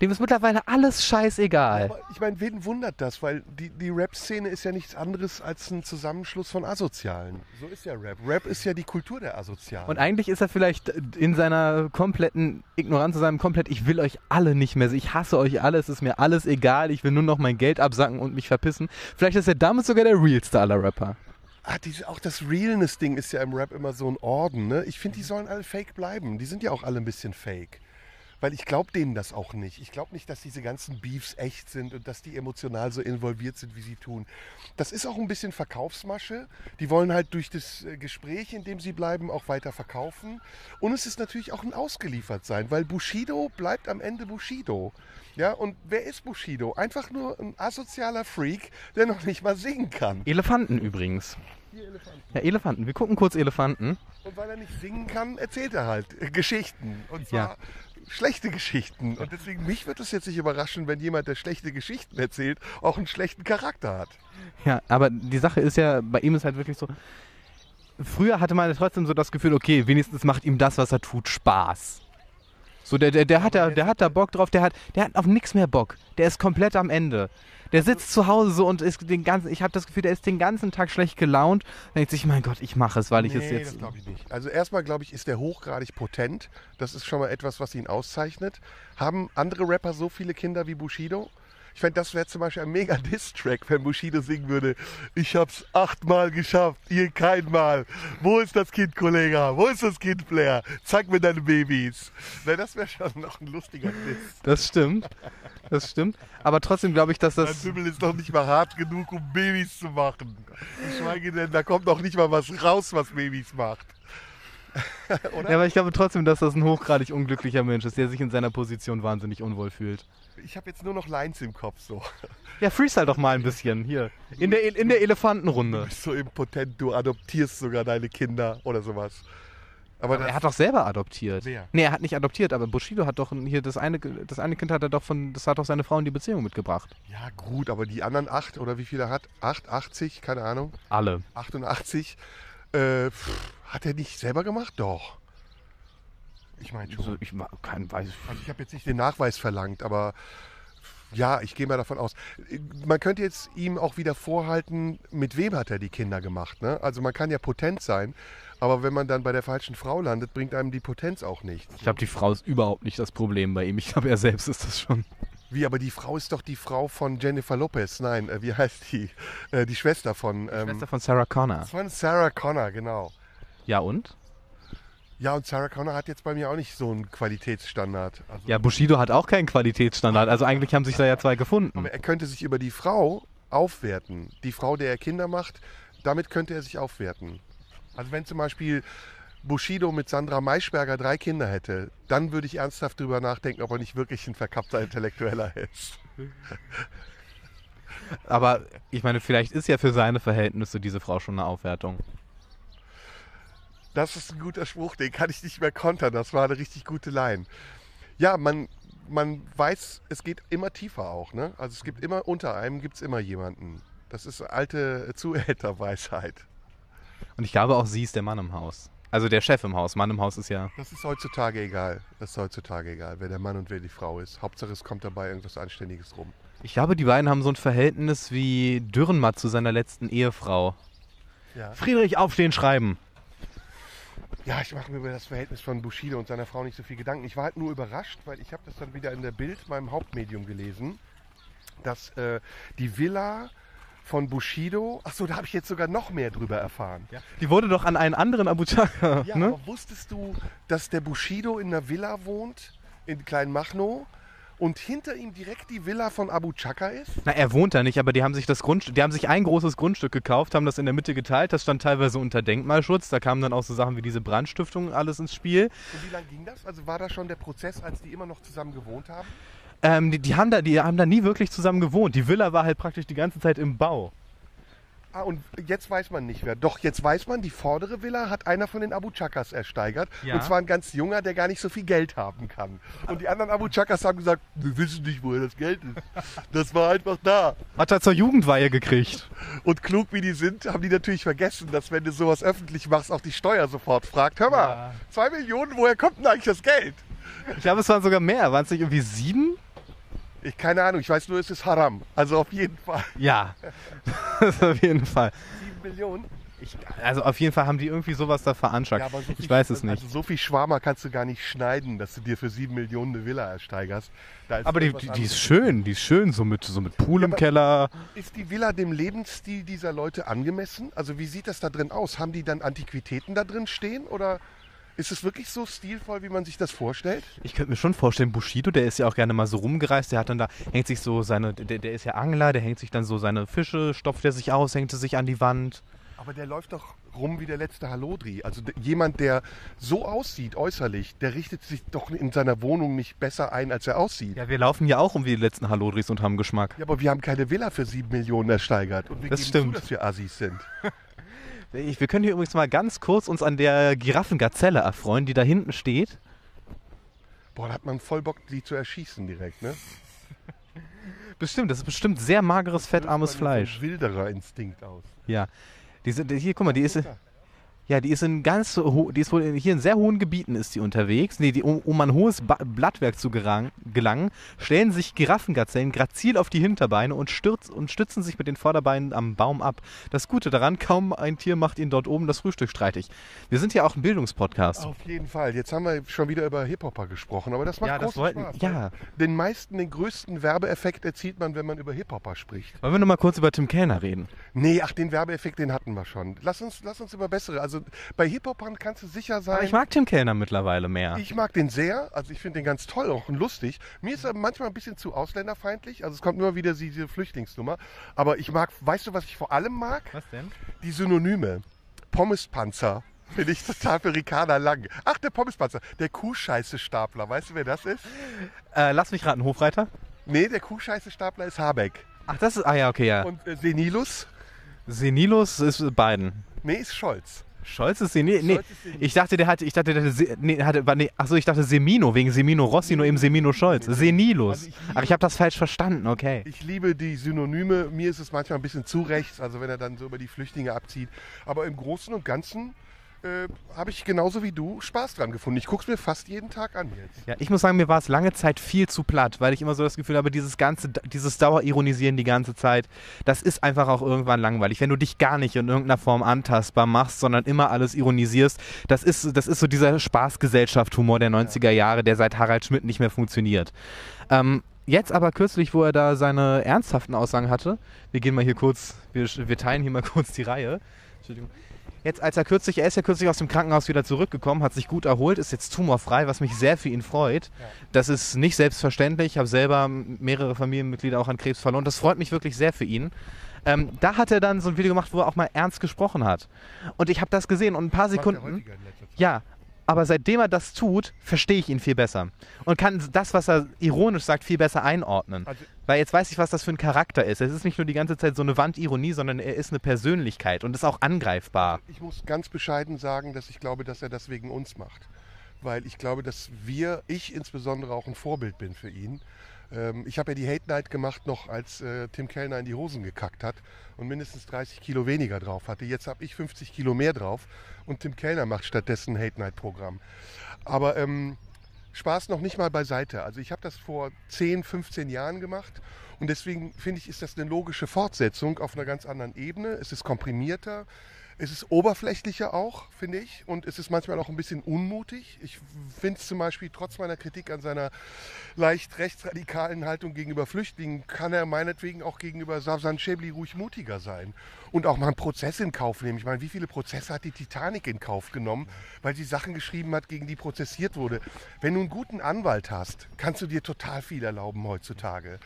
Dem ist mittlerweile alles scheißegal.
Aber ich meine, wen wundert das? Weil die, die Rap-Szene ist ja nichts anderes als ein Zusammenschluss von Asozialen. So ist ja Rap. Rap ist ja die Kultur der Asozialen.
Und eigentlich ist er vielleicht in seiner kompletten Ignoranz, in seinem komplett, ich will euch alle nicht mehr, ich hasse euch alle, es ist mir alles egal, ich will nur noch mein Geld absacken und mich verpissen. Vielleicht ist er damit sogar der realste aller Rapper.
Ah, diese, auch das Realness-Ding ist ja im Rap immer so ein Orden. Ne? Ich finde, die sollen alle fake bleiben. Die sind ja auch alle ein bisschen fake. Weil ich glaube denen das auch nicht. Ich glaube nicht, dass diese ganzen Beefs echt sind und dass die emotional so involviert sind, wie sie tun. Das ist auch ein bisschen Verkaufsmasche. Die wollen halt durch das äh, Gespräch, in dem sie bleiben, auch weiter verkaufen. Und es ist natürlich auch ein Ausgeliefertsein, weil Bushido bleibt am Ende Bushido. Ja, und wer ist Bushido? Einfach nur ein asozialer Freak, der noch nicht mal singen kann.
Elefanten übrigens.
Hier Elefanten.
Ja, Elefanten. Wir gucken kurz Elefanten.
Und weil er nicht singen kann, erzählt er halt äh, Geschichten. Und zwar
Ja.
Schlechte Geschichten. Und deswegen, mich wird es jetzt nicht überraschen, wenn jemand, der schlechte Geschichten erzählt, auch einen schlechten Charakter hat.
Ja, aber die Sache ist ja, bei ihm ist halt wirklich so. Früher hatte man trotzdem so das Gefühl, okay, wenigstens macht ihm das, was er tut, Spaß. So, der, der, der, hat, da, der hat da Bock drauf, der hat, der hat auf nichts mehr Bock. Der ist komplett am Ende. Der sitzt zu Hause so und ist den ganzen, ich habe das Gefühl, der ist den ganzen Tag schlecht gelaunt. Dann denkt sich, mein Gott, ich mache es, weil ich es
Nee,
jetzt.
das glaube ich nicht. Also erstmal, glaube ich, ist der hochgradig potent. Das ist schon mal etwas, was ihn auszeichnet. Haben andere Rapper so viele Kinder wie Bushido? Ich fände, das wäre zum Beispiel ein mega Diss-Track, wenn Bushido singen würde, ich hab's achtmal geschafft, ihr keinmal. Wo ist das Kind, Kollege? Wo ist das Kind, Blair? Zeig mir deine Babys. Na, das wäre schon noch ein lustiger Diss.
Das stimmt. Das stimmt. Aber trotzdem glaube ich, dass das.
Dümmel ist doch nicht mal hart genug, um Babys zu machen. Geschweige denn, da kommt noch nicht mal was raus, was Babys macht.
Ja, aber ich glaube trotzdem, dass das ein hochgradig unglücklicher Mensch ist, der sich in seiner Position wahnsinnig unwohl fühlt.
Ich habe jetzt nur noch Lines im Kopf so.
Ja, freestyle doch mal ein bisschen hier. In der, in der
Du
Elefantenrunde.
bist so impotent, du adoptierst sogar deine Kinder oder sowas. Aber,
Aber er hat doch selber adoptiert.
Wer?
Nee, er hat nicht adoptiert, aber Bushido hat doch hier das eine, das eine Kind hat er doch von, das hat doch seine Frau in die Beziehung mitgebracht.
ja gut, aber die anderen acht oder wie viele er hat? Acht, 80, keine Ahnung,
Alle.
88, äh, pff, hat er nicht selber gemacht? Doch. Ich meine schon.
Also ich kein weiß.
Also ich habe jetzt nicht den Nachweis verlangt, aber ja, ich gehe mal davon aus. Man könnte jetzt ihm auch wieder vorhalten, mit wem hat er die Kinder gemacht. Ne? Also man kann ja potent sein, aber wenn man dann bei der falschen Frau landet, bringt einem die Potenz auch nichts.
Ich glaube, die Frau ist überhaupt nicht das Problem bei ihm. Ich glaube, er selbst ist das schon.
Wie, aber die Frau ist doch die Frau von Jennifer Lopez. Nein, äh, wie heißt die? Äh, die Schwester von, ähm,
Schwester von Sarah Connor.
von Sarah Connor, genau.
Ja und?
Ja, und Sarah Connor hat jetzt bei mir auch nicht so einen Qualitätsstandard. Also,
Ja, Bushido hat auch keinen Qualitätsstandard. Also eigentlich haben sich da ja zwei gefunden.
Aber er könnte sich über die Frau aufwerten. Die Frau, der er Kinder macht, damit könnte er sich aufwerten. Also wenn zum Beispiel Bushido mit Sandra Maischberger drei Kinder hätte, dann würde ich ernsthaft drüber nachdenken, ob er nicht wirklich ein verkappter Intellektueller ist.
Aber ich meine, vielleicht ist ja für seine Verhältnisse diese Frau schon eine Aufwertung.
Das ist ein guter Spruch, den kann ich nicht mehr kontern. Das war eine richtig gute Line. Ja, man, man weiß, es geht immer tiefer auch. Ne? Also es gibt immer, unter einem gibt es immer jemanden. Das ist alte Zuhälterweisheit.
Und ich glaube auch, sie ist der Mann im Haus. Also der Chef im Haus. Mann im Haus ist ja.
Das ist heutzutage egal. Das ist heutzutage egal, wer der Mann und wer die Frau ist. Hauptsache es kommt dabei irgendwas Anständiges rum.
Ich glaube, die beiden haben so ein Verhältnis wie Dürrenmatt zu seiner letzten Ehefrau.
Ja.
Friedrich, aufstehen, schreiben.
Ja, ich mache mir über das Verhältnis von Bushido und seiner Frau nicht so viel Gedanken. Ich war halt nur überrascht, weil ich habe das dann wieder in der Bild, meinem Hauptmedium, gelesen, dass äh, die Villa von Bushido, ach so, da habe ich jetzt sogar noch mehr drüber erfahren.
Die wurde doch an einen anderen Abu Chaka.
Ja,
ne?
aber wusstest du, dass der Bushido in einer Villa wohnt, in Kleinmachnow, und hinter ihm direkt die Villa von Abu Chaka ist?
Na, er wohnt da nicht, aber die haben sich das Grundstück, die haben sich ein großes Grundstück gekauft, haben das in der Mitte geteilt. Das stand teilweise unter Denkmalschutz. Da kamen dann auch so Sachen wie diese Brandstiftung alles ins Spiel.
Und wie lange ging das? Also war das schon der Prozess, als die immer noch zusammen gewohnt haben?
Ähm, die, die, haben da, die haben da nie wirklich zusammen gewohnt. Die Villa war halt praktisch die ganze Zeit im Bau.
Ah, und jetzt weiß man nicht wer. Doch, jetzt weiß man, die vordere Villa hat einer von den Abu Chakas ersteigert.
Ja.
Und zwar ein ganz junger, der gar nicht so viel Geld haben kann. Und die anderen Abu Chakas haben gesagt, wir wissen nicht, woher das Geld ist. Das war einfach da.
Hat er zur Jugendweihe gekriegt.
Und klug wie die sind, haben die natürlich vergessen, dass wenn du sowas öffentlich machst, auch die Steuer sofort fragt. Hör mal,
Ja.
zwei Millionen, woher kommt denn eigentlich das Geld?
Ich glaube, es waren sogar mehr. Waren es nicht irgendwie sieben?
Ich keine Ahnung, ich weiß nur, es ist Haram. Also auf jeden Fall.
Ja. auf jeden Fall.
Sieben Millionen?
Ich, also auf jeden Fall haben die irgendwie sowas da veranschlagt.
aber so
ich weiß es nicht.
Also so viel Schwarmer kannst du gar nicht schneiden, dass du dir für sieben Millionen eine Villa ersteigerst. Da ist
aber die, die, die ist schön, die ist schön, so mit, so mit Pool im
aber-
Keller.
Ist die Villa dem Lebensstil dieser Leute angemessen? Also wie sieht das da drin aus? Haben die dann Antiquitäten da drin stehen oder ist es wirklich so stilvoll, wie man sich das vorstellt?
Ich könnte mir schon vorstellen, Bushido, der ist ja auch gerne mal so rumgereist, der hat dann da, hängt sich so seine, der, der ist ja Angler, der hängt sich dann so seine Fische, stopft er sich aus, hängt er sich an die Wand.
Aber der läuft doch rum wie der letzte Halodri. Also jemand, der so aussieht äußerlich, der richtet sich doch in seiner Wohnung nicht besser ein, als er aussieht. Ja,
Ja, wir laufen ja auch um wie die letzten Hallodris und haben Geschmack.
aber wir haben keine Villa für sieben Millionen ersteigert. Und wir
Das
geben
stimmt.
zu, dass wir Assis sind.
Ich, wir können hier übrigens mal ganz kurz uns an der Giraffengazelle erfreuen, die da hinten steht.
Boah, da hat man voll Bock, die zu erschießen direkt, ne?
Bestimmt, das ist bestimmt sehr mageres, fettarmes Fleisch.
Wilderer Instinkt aus.
Ja. Die sind, hier, guck mal, die ist, ja, die ist in ganz, die ist wohl in, hier in sehr hohen Gebieten ist die unterwegs. Nee, die, um, um an hohes ba Blattwerk zu gerang, gelangen, stellen sich Giraffengazellen grazil auf die Hinterbeine und, stürz, und stützen sich mit den Vorderbeinen am Baum ab. Das Gute daran, kaum ein Tier macht ihnen dort oben das Frühstück streitig. Wir sind ja auch ein Bildungspodcast.
Auf jeden Fall. Jetzt haben wir schon wieder über Hip-Hopper gesprochen, aber das macht
Ja, das wollten-
Spaß.
ja.
Den meisten, den größten Werbeeffekt erzielt man, wenn man über Hip-Hopper spricht.
Wollen wir noch mal kurz über Tim Kellner reden?
Nee, ach, den Werbeeffekt, den hatten wir schon. Lass uns, lass uns über bessere. Also bei Hip-Hopern kannst du sicher sein.
Aber ich mag Tim Kellner mittlerweile mehr.
Ich mag den sehr, also ich finde den ganz toll auch und lustig. Mir ist er manchmal ein bisschen zu ausländerfeindlich, also es kommt immer wieder diese Flüchtlingsnummer. Aber ich mag, weißt du, was ich vor allem mag?
Was denn?
Die Synonyme. Pommespanzer. Finde ich total für Ricarda lang. Ach, der Pommespanzer. Der Kuhscheiße-Stapler. Weißt du, wer das ist?
Äh, lass mich raten, Hofreiter?
Nee, der Kuhscheiße-Stapler ist Habeck.
Ach, das ist, ah ja, okay, ja.
Und äh, Senilus?
Senilus ist Biden.
Nee, ist Scholz.
Scholz ist Senil? Nee, ich dachte, der hatte, ich dachte, der hatte, nee, hatte, war- nee, achso, ich dachte Semino, wegen Semino Rossi, nur eben Semino Scholz. Senilus.
Also ich
Ach, ich habe das falsch verstanden, okay.
Ich liebe die Synonyme. Mir ist es manchmal ein bisschen zu rechts, also wenn er dann so über die Flüchtlinge abzieht. Aber im Großen und Ganzen äh, habe ich genauso wie du Spaß dran gefunden. Ich gucke es mir fast jeden Tag an jetzt.
Ja, ich muss sagen, mir war es lange Zeit viel zu platt, weil ich immer so das Gefühl habe, dieses ganze, dieses Dauerironisieren die ganze Zeit, das ist einfach auch irgendwann langweilig. Wenn du dich gar nicht in irgendeiner Form antastbar machst, sondern immer alles ironisierst, das ist, das ist so dieser Spaßgesellschaft-Humor der 90er Jahre, der seit Harald Schmidt nicht mehr funktioniert. Ähm, Jetzt aber kürzlich, wo er da seine ernsthaften Aussagen hatte, wir gehen mal hier kurz, wir, wir teilen hier mal kurz die Reihe. Entschuldigung. Jetzt, als er kürzlich, er ist ja kürzlich aus dem Krankenhaus wieder zurückgekommen, hat sich gut erholt, ist jetzt tumorfrei, was mich sehr für ihn freut. Das ist nicht selbstverständlich. Ich habe selber mehrere Familienmitglieder auch an Krebs verloren. Das freut mich wirklich sehr für ihn. Ähm, da hat er dann so ein Video gemacht, wo er auch mal ernst gesprochen hat. Und ich habe das gesehen und ein paar Sekunden. Ja, aber seitdem er das tut, verstehe ich ihn viel besser. Und kann das, was er ironisch sagt, viel besser einordnen.
Also-
Weil jetzt weiß ich, was das für ein Charakter ist. Es ist nicht nur die ganze Zeit so eine Wandironie, sondern er ist eine Persönlichkeit und ist auch angreifbar.
Ich muss ganz bescheiden sagen, dass ich glaube, dass er das wegen uns macht. Weil ich glaube, dass wir, ich insbesondere auch ein Vorbild bin für ihn. Ähm, ich habe ja die Hate Night gemacht, noch als äh, Tim Kellner in die Hosen gekackt hat und mindestens 30 Kilo weniger drauf hatte. Jetzt habe ich 50 Kilo mehr drauf und Tim Kellner macht stattdessen ein Hate Night Programm. Aber ähm, Spaß noch nicht mal beiseite. Also ich habe das vor 10, 15 Jahren gemacht und deswegen finde ich, ist das eine logische Fortsetzung auf einer ganz anderen Ebene. Es ist komprimierter, es ist oberflächlicher auch, finde ich, und es ist manchmal auch ein bisschen unmutig. Ich finde es zum Beispiel, trotz meiner Kritik an seiner leicht rechtsradikalen Haltung gegenüber Flüchtlingen, kann er meinetwegen auch gegenüber Savsan Schäbli ruhig mutiger sein. Und auch mal einen Prozess in Kauf nehmen. Ich meine, wie viele Prozesse hat die Titanic in Kauf genommen, weil sie Sachen geschrieben hat, gegen die prozessiert wurde. Wenn du einen guten Anwalt hast, kannst du dir total viel erlauben heutzutage.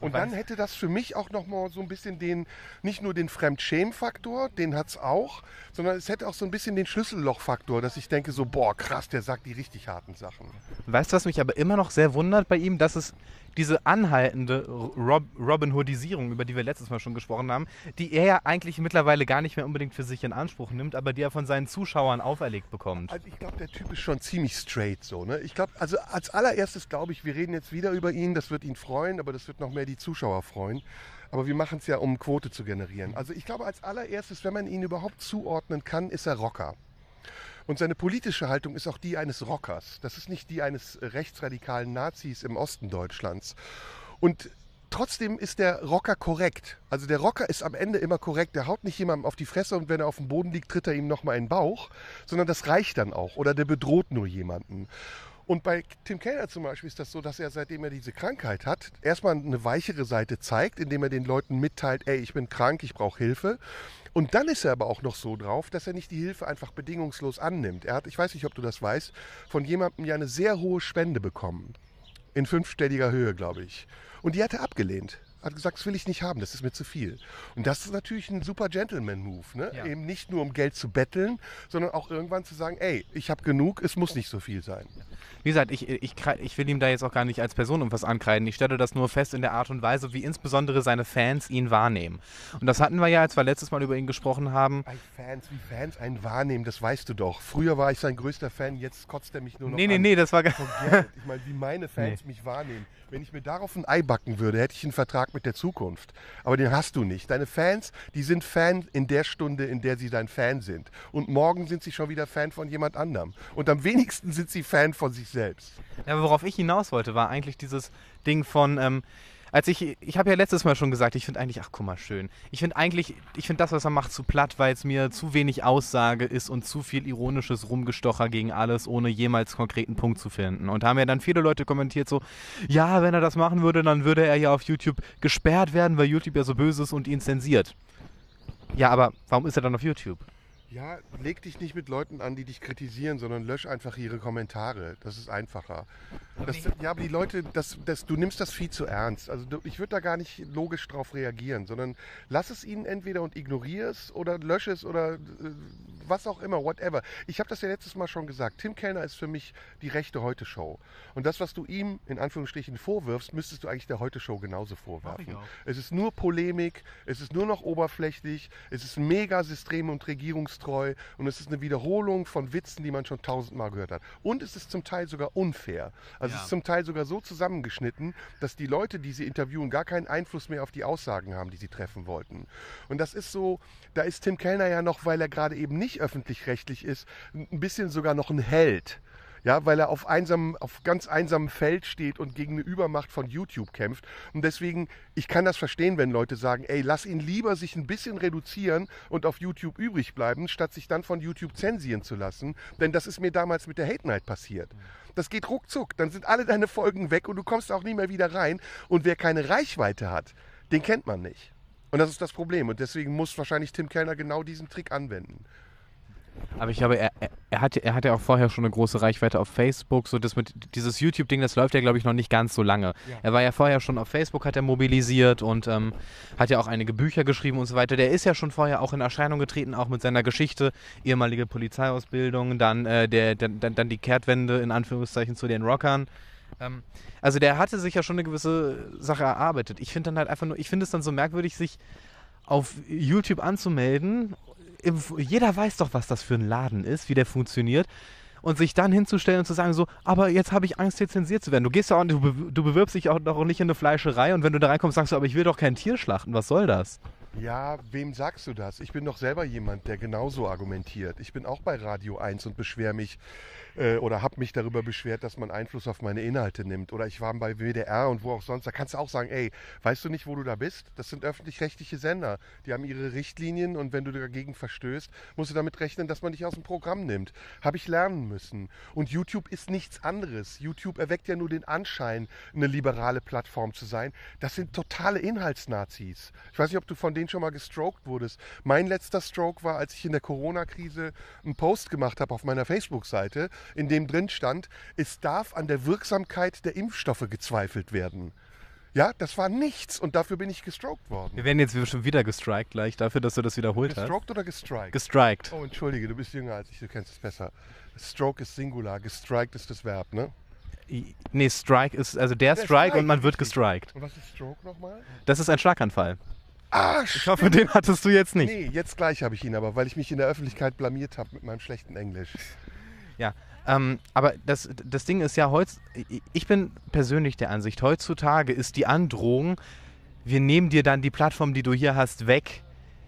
Und dann hätte das für mich auch nochmal so ein bisschen den, nicht nur den Fremdschämen-Faktor, den hat es auch, sondern es hätte auch so ein bisschen den Schlüsselloch-Faktor, dass ich denke so, boah, krass, der sagt die richtig harten Sachen.
Weißt du, was mich aber immer noch sehr wundert bei ihm, dass es diese anhaltende Rob Robin Hoodisierung, über die wir letztes Mal schon gesprochen haben, die er ja eigentlich mittlerweile gar nicht mehr unbedingt für sich in Anspruch nimmt, aber die er von seinen Zuschauern auferlegt bekommt.
Also ich glaube, der Typ ist schon ziemlich straight so. Ne? Ich glaube, also als allererstes glaube ich, wir reden jetzt wieder über ihn, das wird ihn freuen, aber das wird noch mehr die Zuschauer freuen. Aber wir machen es ja, um Quote zu generieren. Also ich glaube, als allererstes, wenn man ihn überhaupt zuordnen kann, ist er Rocker. Und seine politische Haltung ist auch die eines Rockers. Das ist nicht die eines rechtsradikalen Nazis im Osten Deutschlands. Und trotzdem ist der Rocker korrekt. Also der Rocker ist am Ende immer korrekt. Der haut nicht jemandem auf die Fresse und wenn er auf dem Boden liegt, tritt er ihm nochmal in den Bauch, sondern das reicht dann auch. Oder der bedroht nur jemanden. Und bei Tim Keller zum Beispiel ist das so, dass er, seitdem er diese Krankheit hat, erstmal eine weichere Seite zeigt, indem er den Leuten mitteilt, ey, ich bin krank, ich brauche Hilfe. Und dann ist er aber auch noch so drauf, dass er nicht die Hilfe einfach bedingungslos annimmt. Er hat, ich weiß nicht, ob du das weißt, von jemandem ja eine sehr hohe Spende bekommen. In fünfstelliger Höhe, glaube ich. Und die hat er abgelehnt. Hat gesagt, das will ich nicht haben, das ist mir zu viel. Und das ist natürlich ein super Gentleman-Move. Ne?
Ja.
Eben nicht nur um Geld zu betteln, sondern auch irgendwann zu sagen, ey, ich habe genug, es muss nicht so viel sein.
Wie gesagt, ich, ich, ich will ihm da jetzt auch gar nicht als Person irgendwas ankreiden. Ich stelle das nur fest in der Art und Weise, wie insbesondere seine Fans ihn wahrnehmen. Und das hatten wir ja, als wir letztes Mal über ihn gesprochen haben.
Bei Fans, wie Fans einen wahrnehmen, das weißt du doch. Früher war ich sein größter Fan, jetzt kotzt er mich nur noch
Nee, nee,
an.
nee, das war gar
it. Ich meine, wie meine Fans mich wahrnehmen. Wenn ich mir darauf ein Ei backen würde, hätte ich einen Vertrag mit der Zukunft. Aber den hast du nicht. Deine Fans, die sind Fan in der Stunde, in der sie dein Fan sind. Und morgen sind sie schon wieder Fan von jemand anderem. Und am wenigsten sind sie Fan von sich selbst.
Ja, worauf ich hinaus wollte, war eigentlich dieses Ding von, ähm, als ich, ich habe ja letztes Mal schon gesagt, ich finde eigentlich, ach guck mal, schön. Ich finde eigentlich, ich finde das, was er macht, zu platt, weil es mir zu wenig Aussage ist und zu viel ironisches Rumgestocher gegen alles, ohne jemals konkreten Punkt zu finden. Und haben ja dann viele Leute kommentiert so, ja, wenn er das machen würde, dann würde er ja auf YouTube gesperrt werden, weil YouTube ja so böse ist und ihn zensiert. Ja, aber warum ist er dann auf YouTube?
Ja, leg dich nicht mit Leuten an, die dich kritisieren, sondern lösch einfach ihre Kommentare. Das ist einfacher. Das, ja, aber die Leute, das, das, du nimmst das viel zu ernst. Also du, ich würde da gar nicht logisch drauf reagieren, sondern lass es ihnen entweder und ignoriere es oder lösche es oder äh, was auch immer, whatever. Ich habe das ja letztes Mal schon gesagt. Tim Kellner ist für mich die rechte Heute-Show. Und das, was du ihm in Anführungsstrichen vorwirfst, müsstest du eigentlich der Heute-Show genauso vorwerfen. Es ist nur Polemik, es ist nur noch oberflächlich, es ist mega system- und regierungstreu und es ist eine Wiederholung von Witzen, die man schon tausendmal gehört hat. Und es ist zum Teil sogar unfair. Also
Ja.
es ist zum Teil sogar so zusammengeschnitten, dass die Leute, die sie interviewen, gar keinen Einfluss mehr auf die Aussagen haben, die sie treffen wollten. Und das ist so, da ist Tim Kellner ja noch, weil er gerade eben nicht öffentlich-rechtlich ist, ein bisschen sogar noch ein Held. Ja, weil er auf, einsam, auf ganz einsamem Feld steht und gegen eine Übermacht von YouTube kämpft. Und deswegen, ich kann das verstehen, wenn Leute sagen, ey, lass ihn lieber sich ein bisschen reduzieren und auf YouTube übrig bleiben, statt sich dann von YouTube zensieren zu lassen. Denn das ist mir damals mit der Hate Night passiert. Das geht ruckzuck. Dann sind alle deine Folgen weg und du kommst auch nie mehr wieder rein. Und wer keine Reichweite hat, den kennt man nicht. Und das ist das Problem. Und deswegen muss wahrscheinlich Tim Kellner genau diesen Trick anwenden.
Aber ich glaube, er, er, er, hat, er hat ja auch vorher schon eine große Reichweite auf Facebook. So das mit dieses YouTube-Ding, das läuft ja, glaube ich, noch nicht ganz so lange.
Ja.
Er war ja vorher schon auf Facebook, hat er mobilisiert und ähm, hat ja auch einige Bücher geschrieben und so weiter. Der ist ja schon vorher auch in Erscheinung getreten, auch mit seiner Geschichte, ehemalige Polizeiausbildung, dann, äh, der, dann, dann die Kehrtwende in Anführungszeichen zu den Rockern. Ähm, also der hatte sich ja schon eine gewisse Sache erarbeitet. Ich finde dann halt einfach nur, ich finde es dann so merkwürdig, sich auf YouTube anzumelden. Jeder weiß doch, was das für ein Laden ist, wie der funktioniert. Und sich dann hinzustellen und zu sagen so, aber jetzt habe ich Angst, hier zensiert zu werden. Du gehst ja auch, du, be- du bewirbst dich auch doch nicht in eine Fleischerei und wenn du da reinkommst, sagst du, aber ich will doch kein Tier schlachten. Was soll das?
Ja, wem sagst du das? Ich bin doch selber jemand, der genauso argumentiert. Ich bin auch bei Radio 1 und beschwere mich äh, oder habe mich darüber beschwert, dass man Einfluss auf meine Inhalte nimmt. Oder ich war bei WDR und wo auch sonst. Da kannst du auch sagen, ey, weißt du nicht, wo du da bist? Das sind öffentlich-rechtliche Sender. Die haben ihre Richtlinien und wenn du dagegen verstößt, musst du damit rechnen, dass man dich aus dem Programm nimmt. Habe ich lernen müssen. Und YouTube ist nichts anderes. YouTube erweckt ja nur den Anschein, eine liberale Plattform zu sein. Das sind totale Inhaltsnazis. Ich weiß nicht, ob du von denen schon mal gestroked wurdest. Mein letzter Stroke war, als ich in der Corona-Krise einen Post gemacht habe auf meiner Facebook-Seite, in dem drin stand, es darf an der Wirksamkeit der Impfstoffe gezweifelt werden. Ja, das war nichts und dafür bin ich gestroked worden.
Wir werden jetzt schon wieder gestrikt gleich dafür, dass du das wiederholt hast.
Gestroked oder gestrikt?
Gestrikt.
Oh, entschuldige, du bist jünger als ich, du kennst es besser. Stroke ist Singular, gestriked ist das Verb, ne?
Nee, Strike ist, also der
Der
Strike
Strike,
und man wird gestrikt.
Und was ist Stroke nochmal?
Das ist ein Schlaganfall.
Ah,
Ich hoffe, den hattest du jetzt nicht.
Nee, jetzt gleich habe ich ihn aber, weil ich mich in der Öffentlichkeit blamiert habe mit meinem schlechten Englisch.
Ja, ähm, aber das, das Ding ist ja heutz, ich bin persönlich der Ansicht, heutzutage ist die Androhung, wir nehmen dir dann die Plattform, die du hier hast, weg,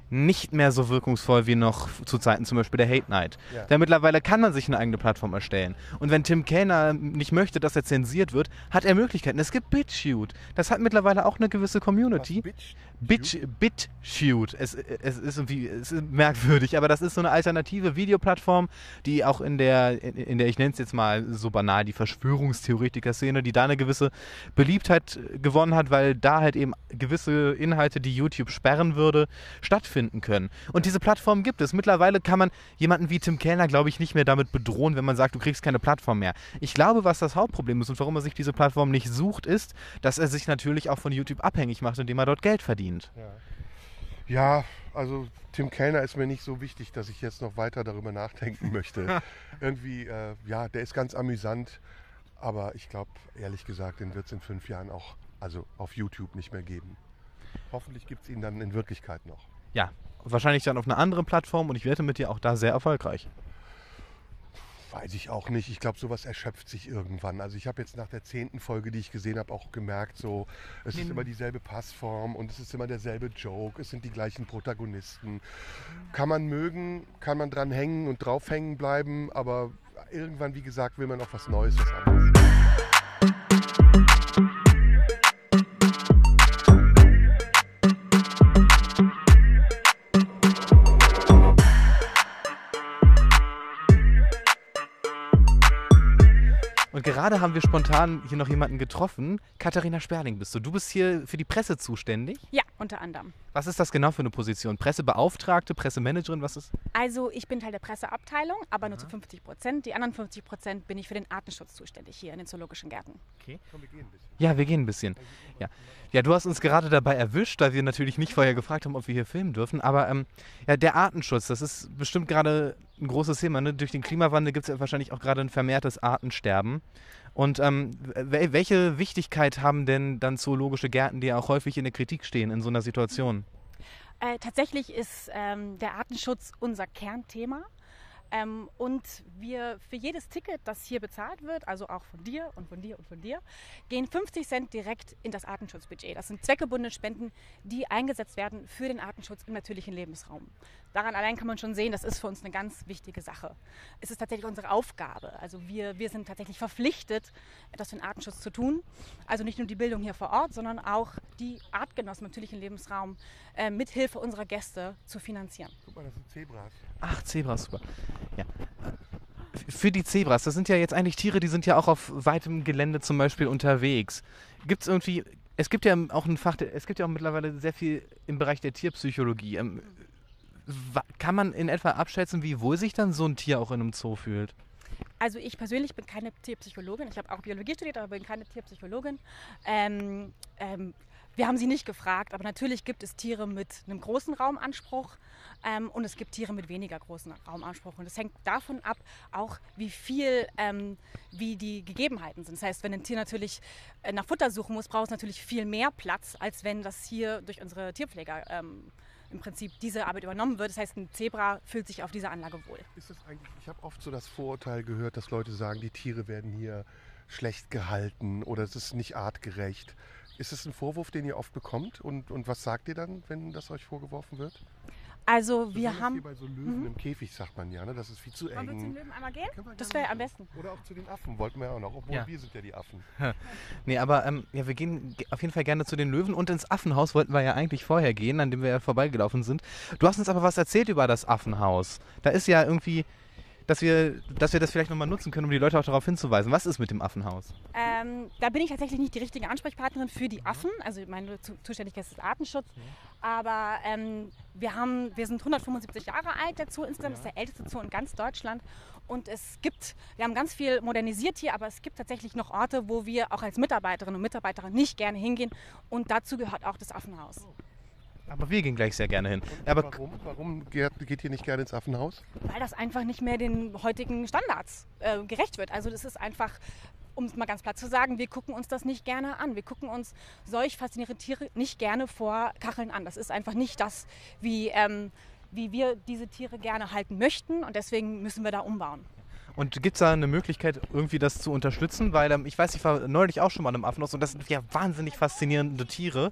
nicht mehr so wirkungsvoll wie noch zu Zeiten zum Beispiel der Hate Night.
Ja.
Denn mittlerweile kann man sich eine eigene Plattform erstellen. Und wenn Tim Kellner nicht möchte, dass er zensiert wird, hat er Möglichkeiten. Es gibt BitChute. Das hat mittlerweile auch eine gewisse Community.
Was, Bitch?
Bitch, BitChute. Es, es, ist irgendwie es ist merkwürdig, aber das ist so eine alternative Videoplattform, die auch in der, in, in der ich nenne es jetzt mal so banal, die Verschwörungstheoretiker-Szene, die da eine gewisse Beliebtheit gewonnen hat, weil da halt eben gewisse Inhalte, die YouTube sperren würde, stattfinden können. Und diese Plattform gibt es. Mittlerweile kann man jemanden wie Tim Kellner, glaube ich, nicht mehr damit bedrohen, wenn man sagt, du kriegst keine Plattform mehr. Ich glaube, was das Hauptproblem ist und warum er sich diese Plattform nicht sucht, ist, dass er sich natürlich auch von YouTube abhängig macht, indem er dort Geld verdient.
Ja, also Tim Kellner ist mir nicht so wichtig, dass ich jetzt noch weiter darüber nachdenken möchte. Irgendwie, äh, ja, der ist ganz amüsant, aber ich glaube, ehrlich gesagt, den wird es in fünf Jahren auch, also auf YouTube nicht mehr geben. Hoffentlich gibt es ihn dann in Wirklichkeit noch.
Ja, wahrscheinlich dann auf einer anderen Plattform und ich wette mit dir auch da sehr erfolgreich.
Weiß ich auch nicht. Ich glaube, sowas erschöpft sich irgendwann. Also ich habe jetzt nach der zehnten Folge, die ich gesehen habe, auch gemerkt, so es ist immer dieselbe Passform und es ist immer derselbe Joke. Es sind die gleichen Protagonisten. Kann man mögen, kann man dran hängen und drauf hängen bleiben, aber irgendwann, wie gesagt, will man auch was Neues, was anderes.
Und gerade haben wir spontan hier noch jemanden getroffen. Katharina Sperling bist du. Du bist hier für die Presse zuständig.
Ja, unter anderem.
Was ist das genau für eine Position? Pressebeauftragte, Pressemanagerin, was ist?
Also ich bin Teil der Presseabteilung, aber nur zu 50 Prozent. Die anderen 50 Prozent bin ich für den Artenschutz zuständig hier in den zoologischen Gärten.
Ja, wir gehen ein bisschen. Ja. ja, du hast uns gerade dabei erwischt, da wir natürlich nicht vorher gefragt haben, ob wir hier filmen dürfen. Aber ähm, ja, der Artenschutz, das ist bestimmt gerade ein großes Thema. Ne? Durch den Klimawandel gibt es ja wahrscheinlich auch gerade ein vermehrtes Artensterben. Und ähm, wel- welche Wichtigkeit haben denn dann zoologische Gärten, die ja auch häufig in der Kritik stehen in so einer Situation?
Äh, tatsächlich ist ähm, der Artenschutz unser Kernthema. Ähm, und wir für jedes Ticket, das hier bezahlt wird, also auch von dir und von dir und von dir, gehen 50 Cent direkt in das Artenschutzbudget. Das sind zweckgebundene Spenden, die eingesetzt werden für den Artenschutz im natürlichen Lebensraum. Daran allein kann man schon sehen, das ist für uns eine ganz wichtige Sache. Es ist tatsächlich unsere Aufgabe. Also wir, wir sind tatsächlich verpflichtet, etwas für den Artenschutz zu tun. Also nicht nur die Bildung hier vor Ort, sondern auch die Artgenossen im natürlichen Lebensraum äh, mithilfe unserer Gäste zu finanzieren.
Guck mal, das sind Zebras.
Ach, Zebras, super. Ja. Für die Zebras, das sind ja jetzt eigentlich Tiere, die sind ja auch auf weitem Gelände zum Beispiel unterwegs. Gibt es irgendwie, es gibt ja auch ein Fach, es gibt ja auch mittlerweile sehr viel im Bereich der Tierpsychologie. Ähm, kann man in etwa abschätzen, wie wohl sich dann so ein Tier auch in einem Zoo fühlt?
Also ich persönlich bin keine Tierpsychologin. Ich habe auch Biologie studiert, aber bin keine Tierpsychologin. Ähm, ähm, wir haben sie nicht gefragt, aber natürlich gibt es Tiere mit einem großen Raumanspruch ähm, und es gibt Tiere mit weniger großen Raumanspruch. Und es hängt davon ab, auch wie viel, ähm, wie die Gegebenheiten sind. Das heißt, wenn ein Tier natürlich äh, nach Futter suchen muss, braucht es natürlich viel mehr Platz, als wenn das hier durch unsere Tierpfleger ähm, im Prinzip diese Arbeit übernommen wird. Das heißt, ein Zebra fühlt sich auf dieser Anlage wohl.
Ist das eigentlich, ich habe oft so das Vorurteil gehört, dass Leute sagen, die Tiere werden hier schlecht gehalten oder es ist nicht artgerecht. Ist das ein Vorwurf, den ihr oft bekommt? Und, und was sagt ihr dann, wenn das euch vorgeworfen wird?
Also wir
Besonders
haben...
Hier bei so Löwen im Käfig sagt man ja, ne? das ist viel zu
Wollen wir zum
eng.
Löwen einmal gehen? Das wäre am besten.
Oder auch zu den Affen wollten wir auch noch, obwohl
Ja.
wir sind ja die Affen.
Nee, aber ähm, ja, wir gehen ge- auf jeden Fall gerne zu den Löwen und ins Affenhaus wollten wir ja eigentlich vorher gehen, an dem wir ja vorbeigelaufen sind. Du hast uns aber was erzählt über das Affenhaus. Da ist ja irgendwie, dass wir, dass wir das vielleicht nochmal nutzen können, um die Leute auch darauf hinzuweisen. Was ist mit dem Affenhaus?
Ähm, da bin ich tatsächlich nicht die richtige Ansprechpartnerin für die Affen. Also meine Zu- Zuständigkeit ist Artenschutz. Aber ähm, wir, haben, wir sind 175 Jahre alt, der Zoo insgesamt. Das ist der älteste Zoo in ganz Deutschland. Und es gibt, wir haben ganz viel modernisiert hier, aber es gibt tatsächlich noch Orte, wo wir auch als Mitarbeiterinnen und Mitarbeiter nicht gerne hingehen. Und dazu gehört auch das Affenhaus.
Aber wir gehen gleich sehr gerne hin. Ja, aber
Warum? Warum geht, geht ihr nicht gerne ins Affenhaus?
weil das einfach nicht mehr den heutigen Standards äh, gerecht wird. Also das ist einfach, um es mal ganz platt zu sagen, wir gucken uns das nicht gerne an. Wir gucken uns solch faszinierende Tiere nicht gerne vor Kacheln an. Das ist einfach nicht das, wie, ähm, wie wir diese Tiere gerne halten möchten und deswegen müssen wir da umbauen.
Und gibt es da eine Möglichkeit, irgendwie das zu unterstützen? Weil ähm, ich weiß, ich war neulich auch schon mal im Affenhaus und das sind ja wahnsinnig faszinierende Tiere.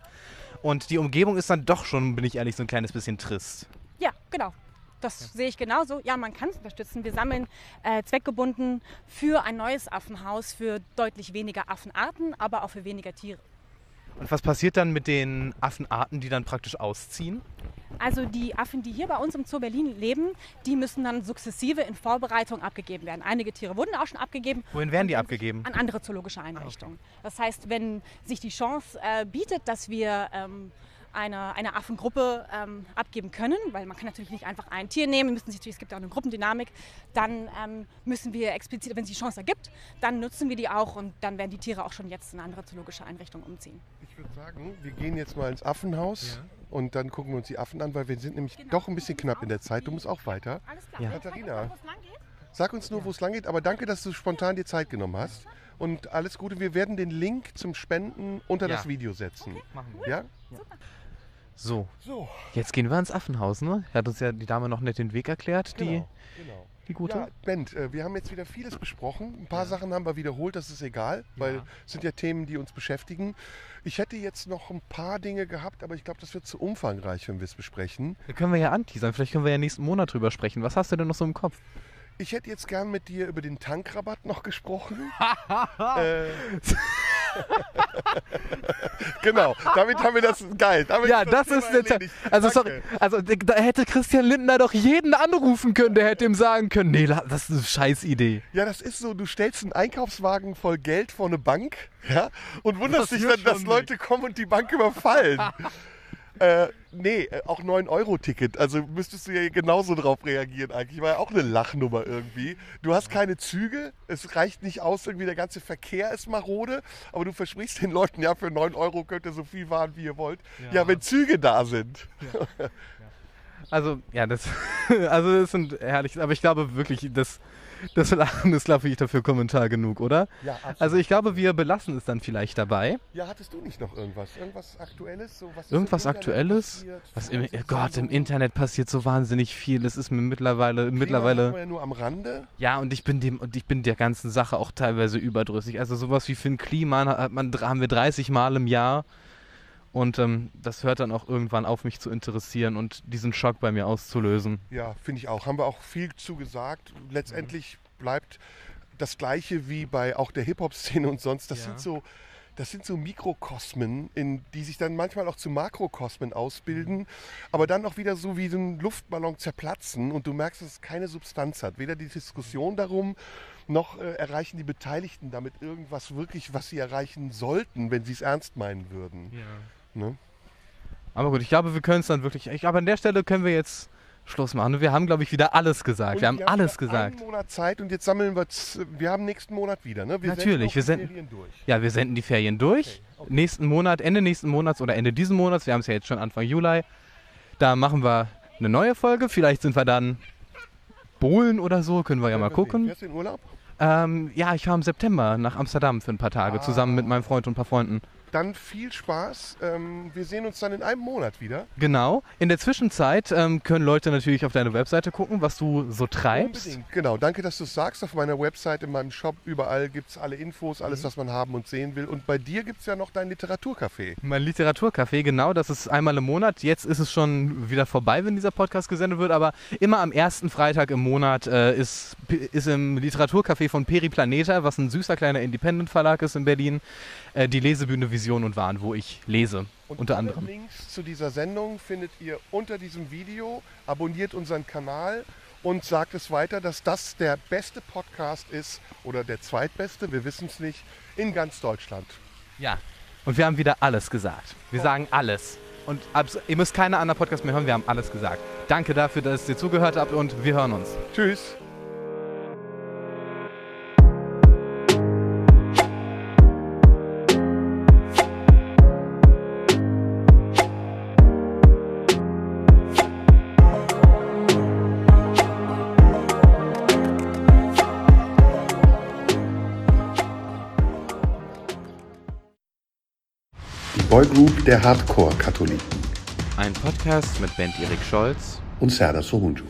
Und die Umgebung ist dann doch schon, bin ich ehrlich, so ein kleines bisschen trist.
Ja, genau. Das sehe ich genauso. Ja, man kann es unterstützen. Wir sammeln äh, zweckgebunden für ein neues Affenhaus für deutlich weniger Affenarten, aber auch für weniger Tiere.
Und was passiert dann mit den Affenarten, die dann praktisch ausziehen?
Also die Affen, die hier bei uns im Zoo Berlin leben, die müssen dann sukzessive in Vorbereitung abgegeben werden. Einige Tiere wurden auch schon abgegeben.
Wohin werden die abgegeben?
An andere zoologische Einrichtungen. Das heißt, wenn sich die Chance äh, bietet, dass wir ähm, eine, eine Affengruppe ähm, abgeben können, weil man kann natürlich nicht einfach ein Tier nehmen, müssen sich, es gibt ja auch eine Gruppendynamik, dann ähm, müssen wir explizit, wenn es die Chance ergibt, dann nutzen wir die auch und dann werden die Tiere auch schon jetzt in andere zoologische Einrichtungen umziehen.
Ich würde sagen, wir gehen jetzt mal ins Affenhaus und dann gucken wir uns die Affen an, weil wir sind nämlich doch ein bisschen knapp in der Zeit. Du musst auch weiter.
Alles klar.
Ja.
Katharina.
sagen, wo es lang geht?
Sag uns nur, wo es lang geht, aber danke, dass du spontan dir Zeit genommen hast. Und alles Gute. Wir werden den Link zum Spenden unter
Ja.
das Video setzen.
Machen wir.
Ja?
So,
So,
jetzt gehen wir ins Affenhaus, ne? Hat uns ja die Dame noch nicht den Weg erklärt, die,
genau. genau.
die gute.
Ja, Bent, äh, wir haben jetzt wieder vieles besprochen. Ein paar Sachen haben wir wiederholt, das ist egal, weil
Ja.
es sind ja Themen, die uns beschäftigen. Ich hätte jetzt noch ein paar Dinge gehabt, aber ich glaube, das wird zu umfangreich, wenn wir es besprechen.
Da können wir ja anteasern. Vielleicht können wir ja nächsten Monat drüber sprechen. Was hast du denn noch so im Kopf?
Ich hätte jetzt gern mit dir über den Tankrabatt noch gesprochen. äh, genau, damit haben wir das geil. Damit
Ja, das
Thema
ist der
erledigt.
Also
Danke.
sorry, also da hätte Christian Lindner doch jeden anrufen können, der hätte ihm sagen können, nee, das ist eine Scheißidee.
Ja, das ist so, du stellst einen Einkaufswagen voll Geld vor eine Bank ja, und wunderst
Das
dich dass
schon
Leute kommen und die Bank überfallen. äh, nee, äh, auch 9-Euro-Ticket. Also müsstest du ja genauso drauf reagieren eigentlich. War ja auch eine Lachnummer irgendwie. Du hast keine Züge, es reicht nicht aus, irgendwie der ganze Verkehr ist marode, aber du versprichst den Leuten, ja, für 9 Euro könnt ihr so viel fahren, wie ihr wollt. Ja,
Ja.
wenn Züge da sind.
Also, ja, das, also das sind herrlich, aber ich glaube wirklich, das, das Lachen ist, glaube ich, dafür Kommentar genug, oder?
Ja, absolut.
Also ich glaube, wir belassen es dann vielleicht dabei.
Ja, hattest du nicht noch irgendwas? Irgendwas Aktuelles? So, was
Irgendwas Aktuelles? Was im,
Fernsehsendungen?
Gott, im Internet passiert so wahnsinnig viel. Es ist mir mittlerweile,
Klima
mittlerweile.
wir ja nur am Rande.
Ja, und ich bin dem und ich bin der ganzen Sache auch teilweise überdrüssig. Also sowas wie Finn Kliman hat man, haben wir 30 Mal im Jahr. Und ähm, das hört dann auch irgendwann auf, mich zu interessieren und diesen Schock bei mir auszulösen.
Ja, finde ich auch. Haben wir auch viel zu gesagt. Letztendlich bleibt das Gleiche wie bei auch der Hip-Hop-Szene und sonst. Das
Ja.
sind so. Das sind so Mikrokosmen, in, die sich dann manchmal auch zu Makrokosmen ausbilden, aber dann auch wieder so wie so ein Luftballon zerplatzen und du merkst, dass es keine Substanz hat. Weder die Diskussion darum, noch äh, erreichen die Beteiligten damit irgendwas wirklich, was sie erreichen sollten, wenn sie es ernst meinen würden. Ne?
Aber gut, ich glaube, wir können es dann wirklich. Ich, aber an der Stelle können wir jetzt Schluss machen. Wir haben, glaube ich, wieder alles gesagt.
Und
wir haben alles
noch
gesagt.
Einen Monat Zeit und jetzt sammeln wir, wir haben nächsten Monat wieder, ne? Wir
Natürlich,
senden
wir senden-
Ferien durch.
Ja, wir senden die Ferien durch. Nächsten Monat, Ende nächsten Monats oder Ende diesen Monats, wir haben es ja jetzt schon Anfang Juli, da machen wir eine neue Folge. Vielleicht sind wir dann Bohlen oder so, können wir ja mal
wir sehen.
gucken.
Fährst du in Urlaub?
Ähm, ja, ich fahre im September nach Amsterdam für ein paar Tage, zusammen mit meinem Freund und ein paar Freunden.
Dann viel Spaß. Ähm, wir sehen uns dann in einem Monat wieder.
Genau. In der Zwischenzeit ähm, können Leute natürlich auf deine Webseite gucken, was du so treibst.
Unbedingt. Genau, danke, dass du es sagst. Auf meiner Website, in meinem Shop, überall gibt es alle Infos, alles,
Mhm.
was man haben und sehen will. Und bei dir gibt es ja noch dein Literaturcafé.
Mein Literaturcafé, genau, das ist einmal im Monat. Jetzt ist es schon wieder vorbei, wenn dieser Podcast gesendet wird, aber immer am ersten Freitag im Monat äh, ist, ist im Literaturcafé von Periplaneta, was ein süßer kleiner Independent-Verlag ist in Berlin, äh, die Lesebühne Vision und Wahn, wo ich lese,
Und
unter
alle
anderem.
Links zu dieser Sendung findet ihr unter diesem Video. Abonniert unseren Kanal und sagt es weiter, dass das der beste Podcast ist oder der zweitbeste, wir wissen es nicht, in ganz Deutschland.
Ja. Und wir haben wieder alles gesagt. Wir sagen alles. Und ihr müsst keine anderen Podcasts mehr hören, wir haben alles gesagt. Danke dafür, dass ihr zugehört habt und wir hören uns.
Tschüss.
Boygroup der Hardcore-Katholiken
Ein Podcast mit Band Erik Scholz
und Serdar Sohuncu.